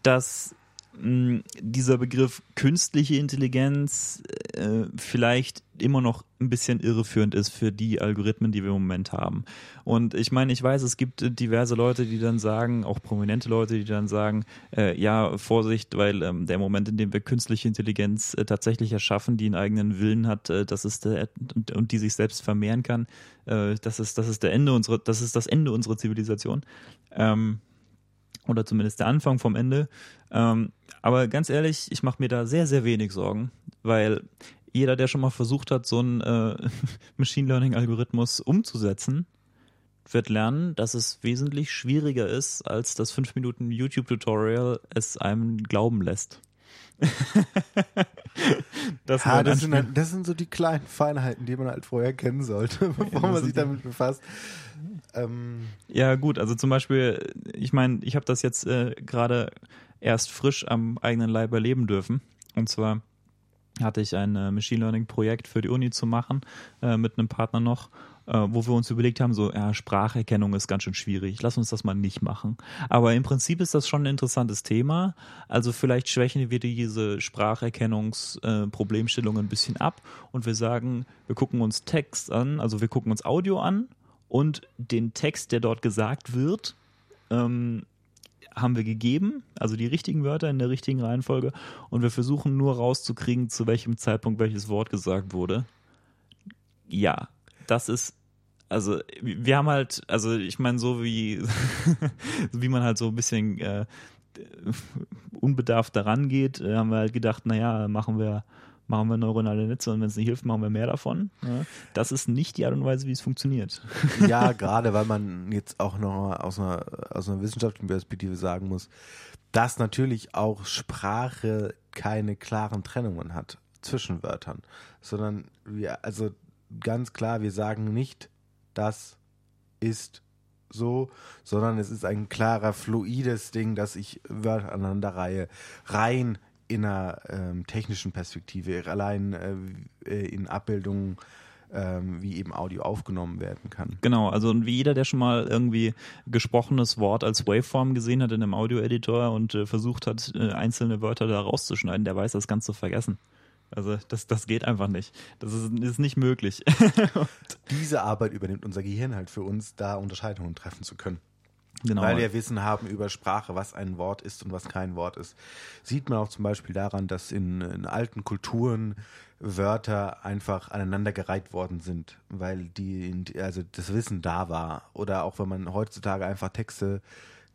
dass mh, dieser Begriff künstliche Intelligenz äh, vielleicht immer noch ein bisschen irreführend ist für die Algorithmen, die wir im Moment haben. Und ich meine, ich weiß, es gibt diverse Leute, die dann sagen, auch prominente Leute, die dann sagen, äh, ja, Vorsicht, weil ähm, der Moment, in dem wir künstliche Intelligenz äh, tatsächlich erschaffen, die einen eigenen Willen hat, äh, das ist der, und, und die sich selbst vermehren kann, äh, das ist das ist der Ende unserer, das ist das Ende unserer Zivilisation. Ähm, oder zumindest der Anfang vom Ende. Ähm, aber ganz ehrlich, ich mache mir da sehr, sehr wenig Sorgen, weil jeder, der schon mal versucht hat, so einen äh, Machine Learning-Algorithmus umzusetzen, wird lernen, dass es wesentlich schwieriger ist, als das 5 Minuten YouTube-Tutorial es einem glauben lässt. das Ja, das, sind, halt- das sind so die kleinen Feinheiten, die man halt vorher kennen sollte, bevor man das sich damit befasst. Ähm, Ja, gut, also zum Beispiel, ich meine, ich habe das jetzt äh, gerade erst frisch am eigenen Leib erleben dürfen. Und zwar hatte ich ein äh, Machine Learning Projekt für die Uni zu machen, äh, mit einem Partner noch, äh, wo wir uns überlegt haben, so, ja, Spracherkennung ist ganz schön schwierig, lass uns das mal nicht machen. Aber im Prinzip ist das schon ein interessantes Thema. Also vielleicht schwächen wir diese Spracherkennungsproblemstellung äh, ein bisschen ab und wir sagen, wir gucken uns Text an, also wir gucken uns Audio an und den Text, der dort gesagt wird, ähm, haben wir gegeben, also die richtigen Wörter in der richtigen Reihenfolge und wir versuchen nur rauszukriegen, zu welchem Zeitpunkt welches Wort gesagt wurde. Ja, das ist also wir haben halt, also ich meine so wie wie man halt so ein bisschen äh, unbedarft daran geht, äh, haben wir halt gedacht, naja, machen wir machen wir neuronale Netze und wenn es nicht hilft, machen wir mehr davon. Das ist nicht die Art und Weise, wie es funktioniert. ja, gerade weil man jetzt auch noch aus einer, aus einer wissenschaftlichen Perspektive sagen muss, dass natürlich auch Sprache keine klaren Trennungen hat zwischen Wörtern, sondern wir, also ganz klar, wir sagen nicht, das ist so, sondern es ist ein klarer, fluides Ding, dass ich Wörter aneinanderreihe, rein in einer ähm, technischen Perspektive, allein äh, in Abbildungen, ähm, wie eben Audio aufgenommen werden kann. Genau, also und wie jeder, der schon mal irgendwie gesprochenes Wort als Waveform gesehen hat in einem Audio-Editor und äh, versucht hat, äh, einzelne Wörter da rauszuschneiden, der weiß das Ganze vergessen. Also das, das geht einfach nicht. Das ist, ist nicht möglich. Diese Arbeit übernimmt unser Gehirn halt für uns, da Unterscheidungen treffen zu können. Genau. Weil wir Wissen haben über Sprache, was ein Wort ist und was kein Wort ist. Sieht man auch zum Beispiel daran, dass in, in alten Kulturen Wörter einfach aneinandergereiht worden sind, weil die, also das Wissen da war. Oder auch wenn man heutzutage einfach Texte,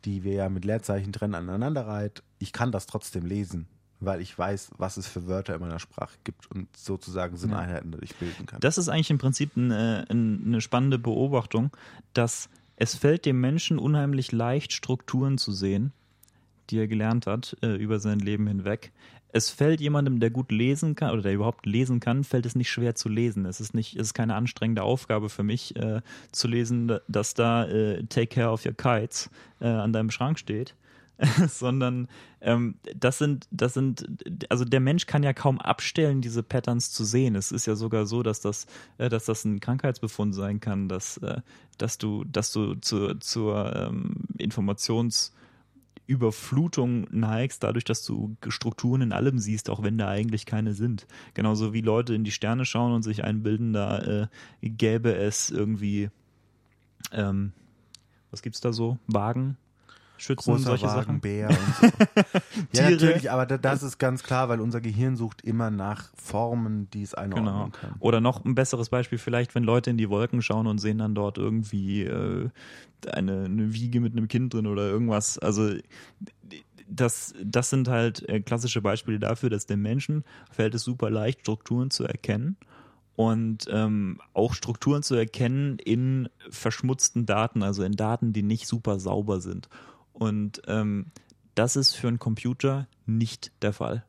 die wir ja mit Leerzeichen trennen, aneinander reiht, ich kann das trotzdem lesen, weil ich weiß, was es für Wörter in meiner Sprache gibt und sozusagen Sinneinheiten dadurch bilden kann. Das ist eigentlich im Prinzip eine, eine spannende Beobachtung, dass es fällt dem Menschen unheimlich leicht, Strukturen zu sehen, die er gelernt hat äh, über sein Leben hinweg. Es fällt jemandem, der gut lesen kann oder der überhaupt lesen kann, fällt es nicht schwer zu lesen. Es ist nicht, es ist keine anstrengende Aufgabe für mich äh, zu lesen, dass da äh, Take Care of Your Kites äh, an deinem Schrank steht. sondern ähm, das sind, das sind, also der Mensch kann ja kaum abstellen, diese Patterns zu sehen. Es ist ja sogar so, dass das, äh, dass das ein Krankheitsbefund sein kann, dass, äh, dass du, dass du zu, zur ähm, Informations neigst, dadurch, dass du Strukturen in allem siehst, auch wenn da eigentlich keine sind. Genauso wie Leute in die Sterne schauen und sich einbilden, da äh, gäbe es irgendwie, ähm, was gibt's da so? Wagen, Schützen, Großer solche Wagen, Sachen. Bär und so. ja, natürlich, aber da- das ist ganz klar, weil unser Gehirn sucht immer nach Formen, die es einordnen Genau. kann. Oder noch ein besseres Beispiel vielleicht, wenn Leute in die Wolken schauen und sehen dann dort irgendwie äh, eine, eine Wiege mit einem Kind drin oder irgendwas. Also das, das sind halt äh, klassische Beispiele dafür, dass dem Menschen fällt es super leicht, Strukturen zu erkennen und ähm, auch Strukturen zu erkennen in verschmutzten Daten, also in Daten, die nicht super sauber sind. Und ähm, das ist für einen Computer nicht der Fall.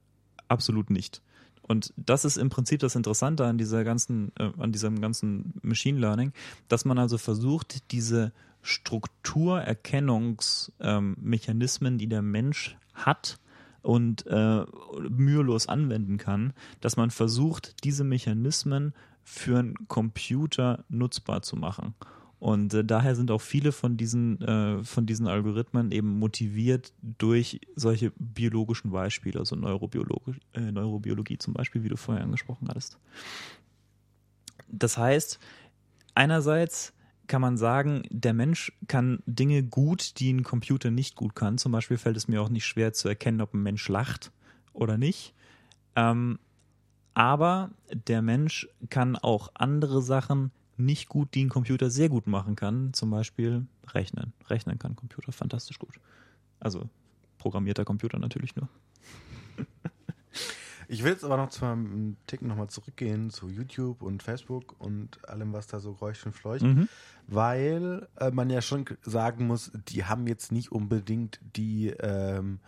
Absolut nicht. Und das ist im Prinzip das Interessante an dieser ganzen, äh, an diesem ganzen Machine Learning, dass man also versucht, diese Strukturerkennungsmechanismen, die der Mensch hat und äh, mühelos anwenden kann, dass man versucht, diese Mechanismen für einen Computer nutzbar zu machen. Und äh, daher sind auch viele von diesen, äh, von diesen Algorithmen eben motiviert durch solche biologischen Beispiele, also Neurobiologie, äh, Neurobiologie zum Beispiel, wie du vorher angesprochen hattest. Das heißt, einerseits kann man sagen, der Mensch kann Dinge gut, die ein Computer nicht gut kann. Zum Beispiel fällt es mir auch nicht schwer zu erkennen, ob ein Mensch lacht oder nicht. Ähm, aber der Mensch kann auch andere Sachen nicht gut, die ein Computer sehr gut machen kann. Zum Beispiel rechnen. Rechnen kann ein Computer fantastisch gut. Also programmierter Computer natürlich nur. Ich will jetzt aber noch zu einem Ticken nochmal zurückgehen zu YouTube und Facebook und allem, was da so räucht und fleucht, Mhm. weil äh, man ja schon sagen muss, die haben jetzt nicht unbedingt die ähm,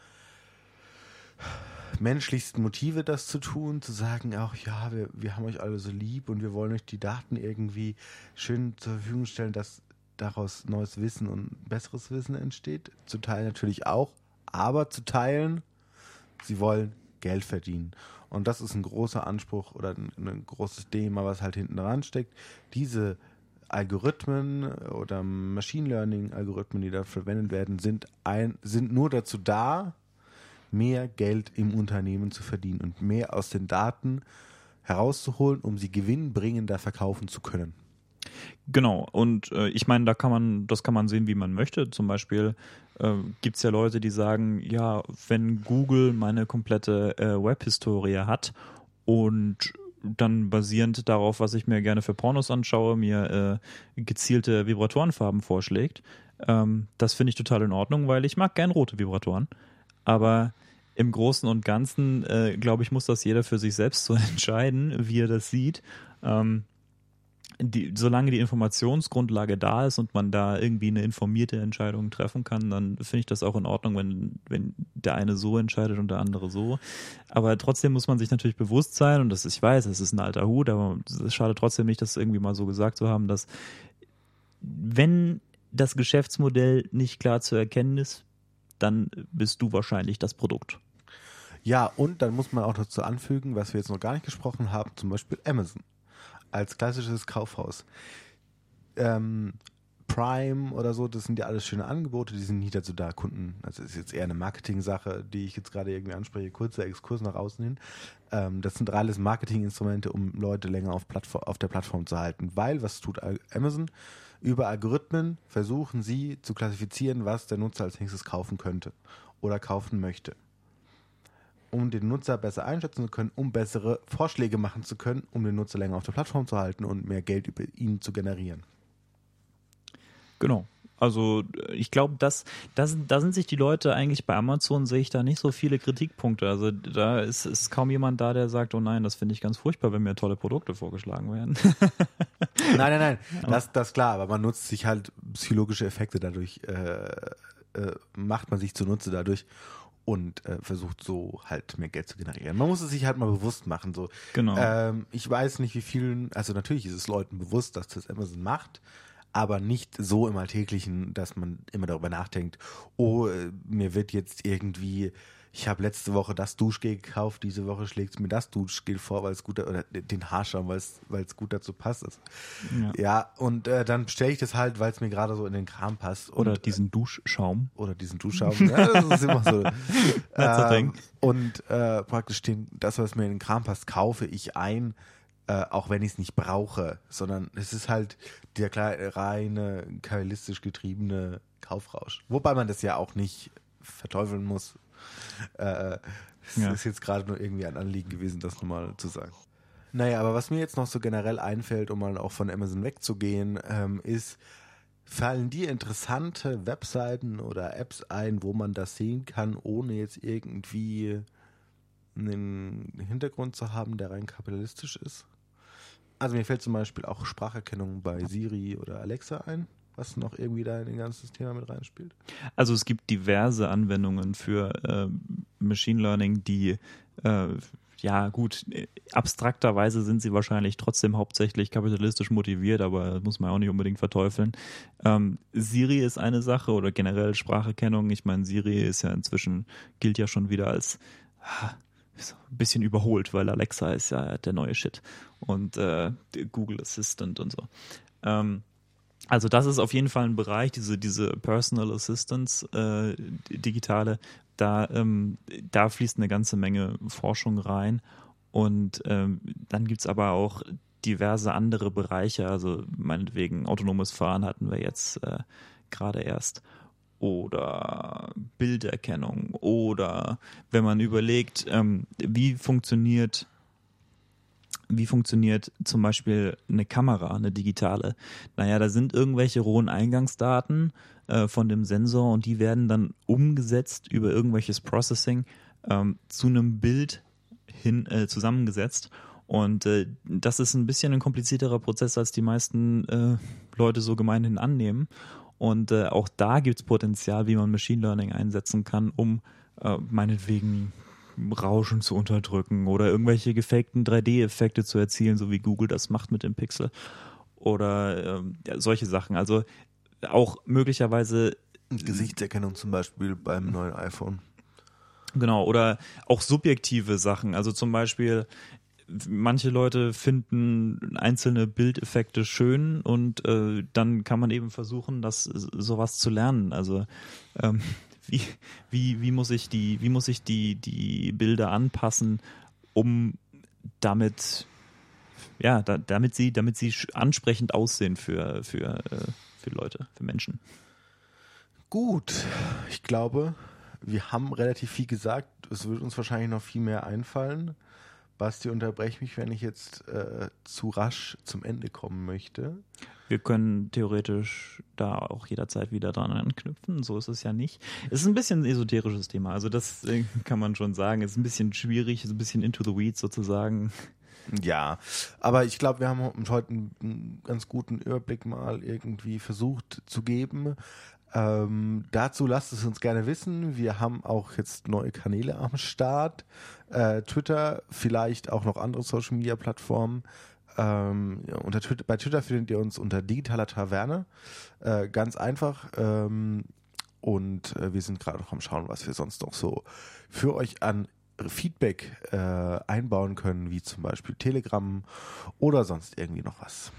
menschlichsten Motive, das zu tun, zu sagen, auch ja, wir, wir haben euch alle so lieb und wir wollen euch die Daten irgendwie schön zur Verfügung stellen, dass daraus neues Wissen und besseres Wissen entsteht. Zu teilen natürlich auch, aber zu teilen, sie wollen Geld verdienen. Und das ist ein großer Anspruch oder ein, ein großes Thema, was halt hinten dran steckt. Diese Algorithmen oder Machine Learning Algorithmen, die da verwendet werden, sind ein, sind nur dazu da, mehr Geld im Unternehmen zu verdienen und mehr aus den Daten herauszuholen, um sie gewinnbringender verkaufen zu können. Genau, und äh, ich meine, da kann man, das kann man sehen, wie man möchte. Zum Beispiel äh, gibt es ja Leute, die sagen, ja, wenn Google meine komplette äh, Webhistorie hat und dann basierend darauf, was ich mir gerne für Pornos anschaue, mir äh, gezielte Vibratorenfarben vorschlägt, ähm, das finde ich total in Ordnung, weil ich mag gern rote Vibratoren. Aber im Großen und Ganzen, äh, glaube ich, muss das jeder für sich selbst so entscheiden, wie er das sieht. Ähm, die, solange die Informationsgrundlage da ist und man da irgendwie eine informierte Entscheidung treffen kann, dann finde ich das auch in Ordnung, wenn, wenn der eine so entscheidet und der andere so. Aber trotzdem muss man sich natürlich bewusst sein, und das, ich weiß, es ist ein alter Hut, aber es schadet trotzdem nicht, das irgendwie mal so gesagt zu haben, dass wenn das Geschäftsmodell nicht klar zu erkennen ist, dann bist du wahrscheinlich das Produkt. Ja, und dann muss man auch dazu anfügen, was wir jetzt noch gar nicht gesprochen haben, zum Beispiel Amazon als klassisches Kaufhaus. Ähm, Prime oder so, das sind ja alles schöne Angebote, die sind nicht dazu da, Kunden, also ist jetzt eher eine Marketing-Sache, die ich jetzt gerade irgendwie anspreche, kurzer Exkurs nach außen hin. Ähm, das sind alles Marketinginstrumente, um Leute länger auf, auf der Plattform zu halten, weil, was tut Amazon? Über Algorithmen versuchen sie zu klassifizieren, was der Nutzer als nächstes kaufen könnte oder kaufen möchte um den Nutzer besser einschätzen zu können, um bessere Vorschläge machen zu können, um den Nutzer länger auf der Plattform zu halten und mehr Geld über ihn zu generieren. Genau. Also ich glaube, das, das, da sind sich die Leute eigentlich bei Amazon, sehe ich da nicht so viele Kritikpunkte. Also da ist, ist kaum jemand da, der sagt, oh nein, das finde ich ganz furchtbar, wenn mir tolle Produkte vorgeschlagen werden. nein, nein, nein, das, das klar, aber man nutzt sich halt psychologische Effekte dadurch, äh, äh, macht man sich zunutze dadurch und äh, versucht so halt mehr Geld zu generieren. Man muss es sich halt mal bewusst machen. So. Genau. Ähm, ich weiß nicht, wie vielen, also natürlich ist es Leuten bewusst, dass das Amazon macht, aber nicht so im Alltäglichen, dass man immer darüber nachdenkt, oh, äh, mir wird jetzt irgendwie ich habe letzte Woche das Duschgel gekauft, diese Woche schlägt mir das Duschgel vor, weil es gut, oder den Haarschaum, weil es, weil es gut dazu passt. Also, ja. ja, und äh, dann bestelle ich das halt, weil es mir gerade so in den Kram passt. Oder und, diesen Duschschaum. Oder diesen Duschschaum. ja, das ist immer so. ähm, und äh, praktisch den, das, was mir in den Kram passt, kaufe ich ein. Äh, auch wenn ich es nicht brauche, sondern es ist halt der kleine, reine, kapitalistisch getriebene Kaufrausch. Wobei man das ja auch nicht verteufeln muss. Äh, es ja. ist jetzt gerade nur irgendwie ein Anliegen gewesen, das nochmal zu sagen. Naja, aber was mir jetzt noch so generell einfällt, um mal auch von Amazon wegzugehen, ähm, ist, fallen dir interessante Webseiten oder Apps ein, wo man das sehen kann, ohne jetzt irgendwie einen Hintergrund zu haben, der rein kapitalistisch ist? Also mir fällt zum Beispiel auch Spracherkennung bei Siri oder Alexa ein was noch irgendwie da in ein ganzes Thema mit reinspielt? Also es gibt diverse Anwendungen für äh, Machine Learning, die äh, ja gut, abstrakterweise sind sie wahrscheinlich trotzdem hauptsächlich kapitalistisch motiviert, aber das muss man auch nicht unbedingt verteufeln. Ähm, Siri ist eine Sache oder generell Spracherkennung. Ich meine, Siri ist ja inzwischen, gilt ja schon wieder als ah, ein bisschen überholt, weil Alexa ist ja der neue Shit und äh, Google Assistant und so. Ähm, also das ist auf jeden Fall ein Bereich, diese, diese Personal Assistance äh, digitale, da, ähm, da fließt eine ganze Menge Forschung rein. Und ähm, dann es aber auch diverse andere Bereiche, also meinetwegen autonomes Fahren hatten wir jetzt äh, gerade erst oder Bilderkennung oder wenn man überlegt, ähm, wie funktioniert wie funktioniert zum Beispiel eine Kamera, eine digitale? Naja, da sind irgendwelche rohen Eingangsdaten äh, von dem Sensor und die werden dann umgesetzt über irgendwelches Processing ähm, zu einem Bild hin äh, zusammengesetzt. Und äh, das ist ein bisschen ein komplizierterer Prozess, als die meisten äh, Leute so gemeinhin annehmen. Und äh, auch da gibt es Potenzial, wie man Machine Learning einsetzen kann, um äh, meinetwegen Rauschen zu unterdrücken oder irgendwelche gefakten 3D-Effekte zu erzielen, so wie Google das macht mit dem Pixel. Oder ähm, ja, solche Sachen. Also auch möglicherweise. Gesichtserkennung zum Beispiel beim neuen iPhone. Genau, oder auch subjektive Sachen. Also zum Beispiel, manche Leute finden einzelne Bildeffekte schön und äh, dann kann man eben versuchen, das sowas zu lernen. Also ähm, wie, wie, wie muss ich die, wie muss ich die, die Bilder anpassen, um damit, ja, da, damit sie, damit sie ansprechend aussehen für, für, äh, für Leute, für Menschen. Gut, ich glaube, wir haben relativ viel gesagt. Es wird uns wahrscheinlich noch viel mehr einfallen. Basti, unterbreche mich, wenn ich jetzt äh, zu rasch zum Ende kommen möchte. Wir können theoretisch da auch jederzeit wieder dran anknüpfen. So ist es ja nicht. Es ist ein bisschen ein esoterisches Thema. Also das äh, kann man schon sagen. Es ist ein bisschen schwierig, ist ein bisschen into the weeds sozusagen. Ja, aber ich glaube, wir haben heute einen ganz guten Überblick mal irgendwie versucht zu geben. Ähm, dazu lasst es uns gerne wissen. Wir haben auch jetzt neue Kanäle am Start. Äh, Twitter, vielleicht auch noch andere Social Media Plattformen. Ähm, unter Twitter, bei Twitter findet ihr uns unter digitaler Taverne. Äh, ganz einfach. Ähm, und äh, wir sind gerade noch am Schauen, was wir sonst noch so für euch an Feedback äh, einbauen können, wie zum Beispiel Telegram oder sonst irgendwie noch was.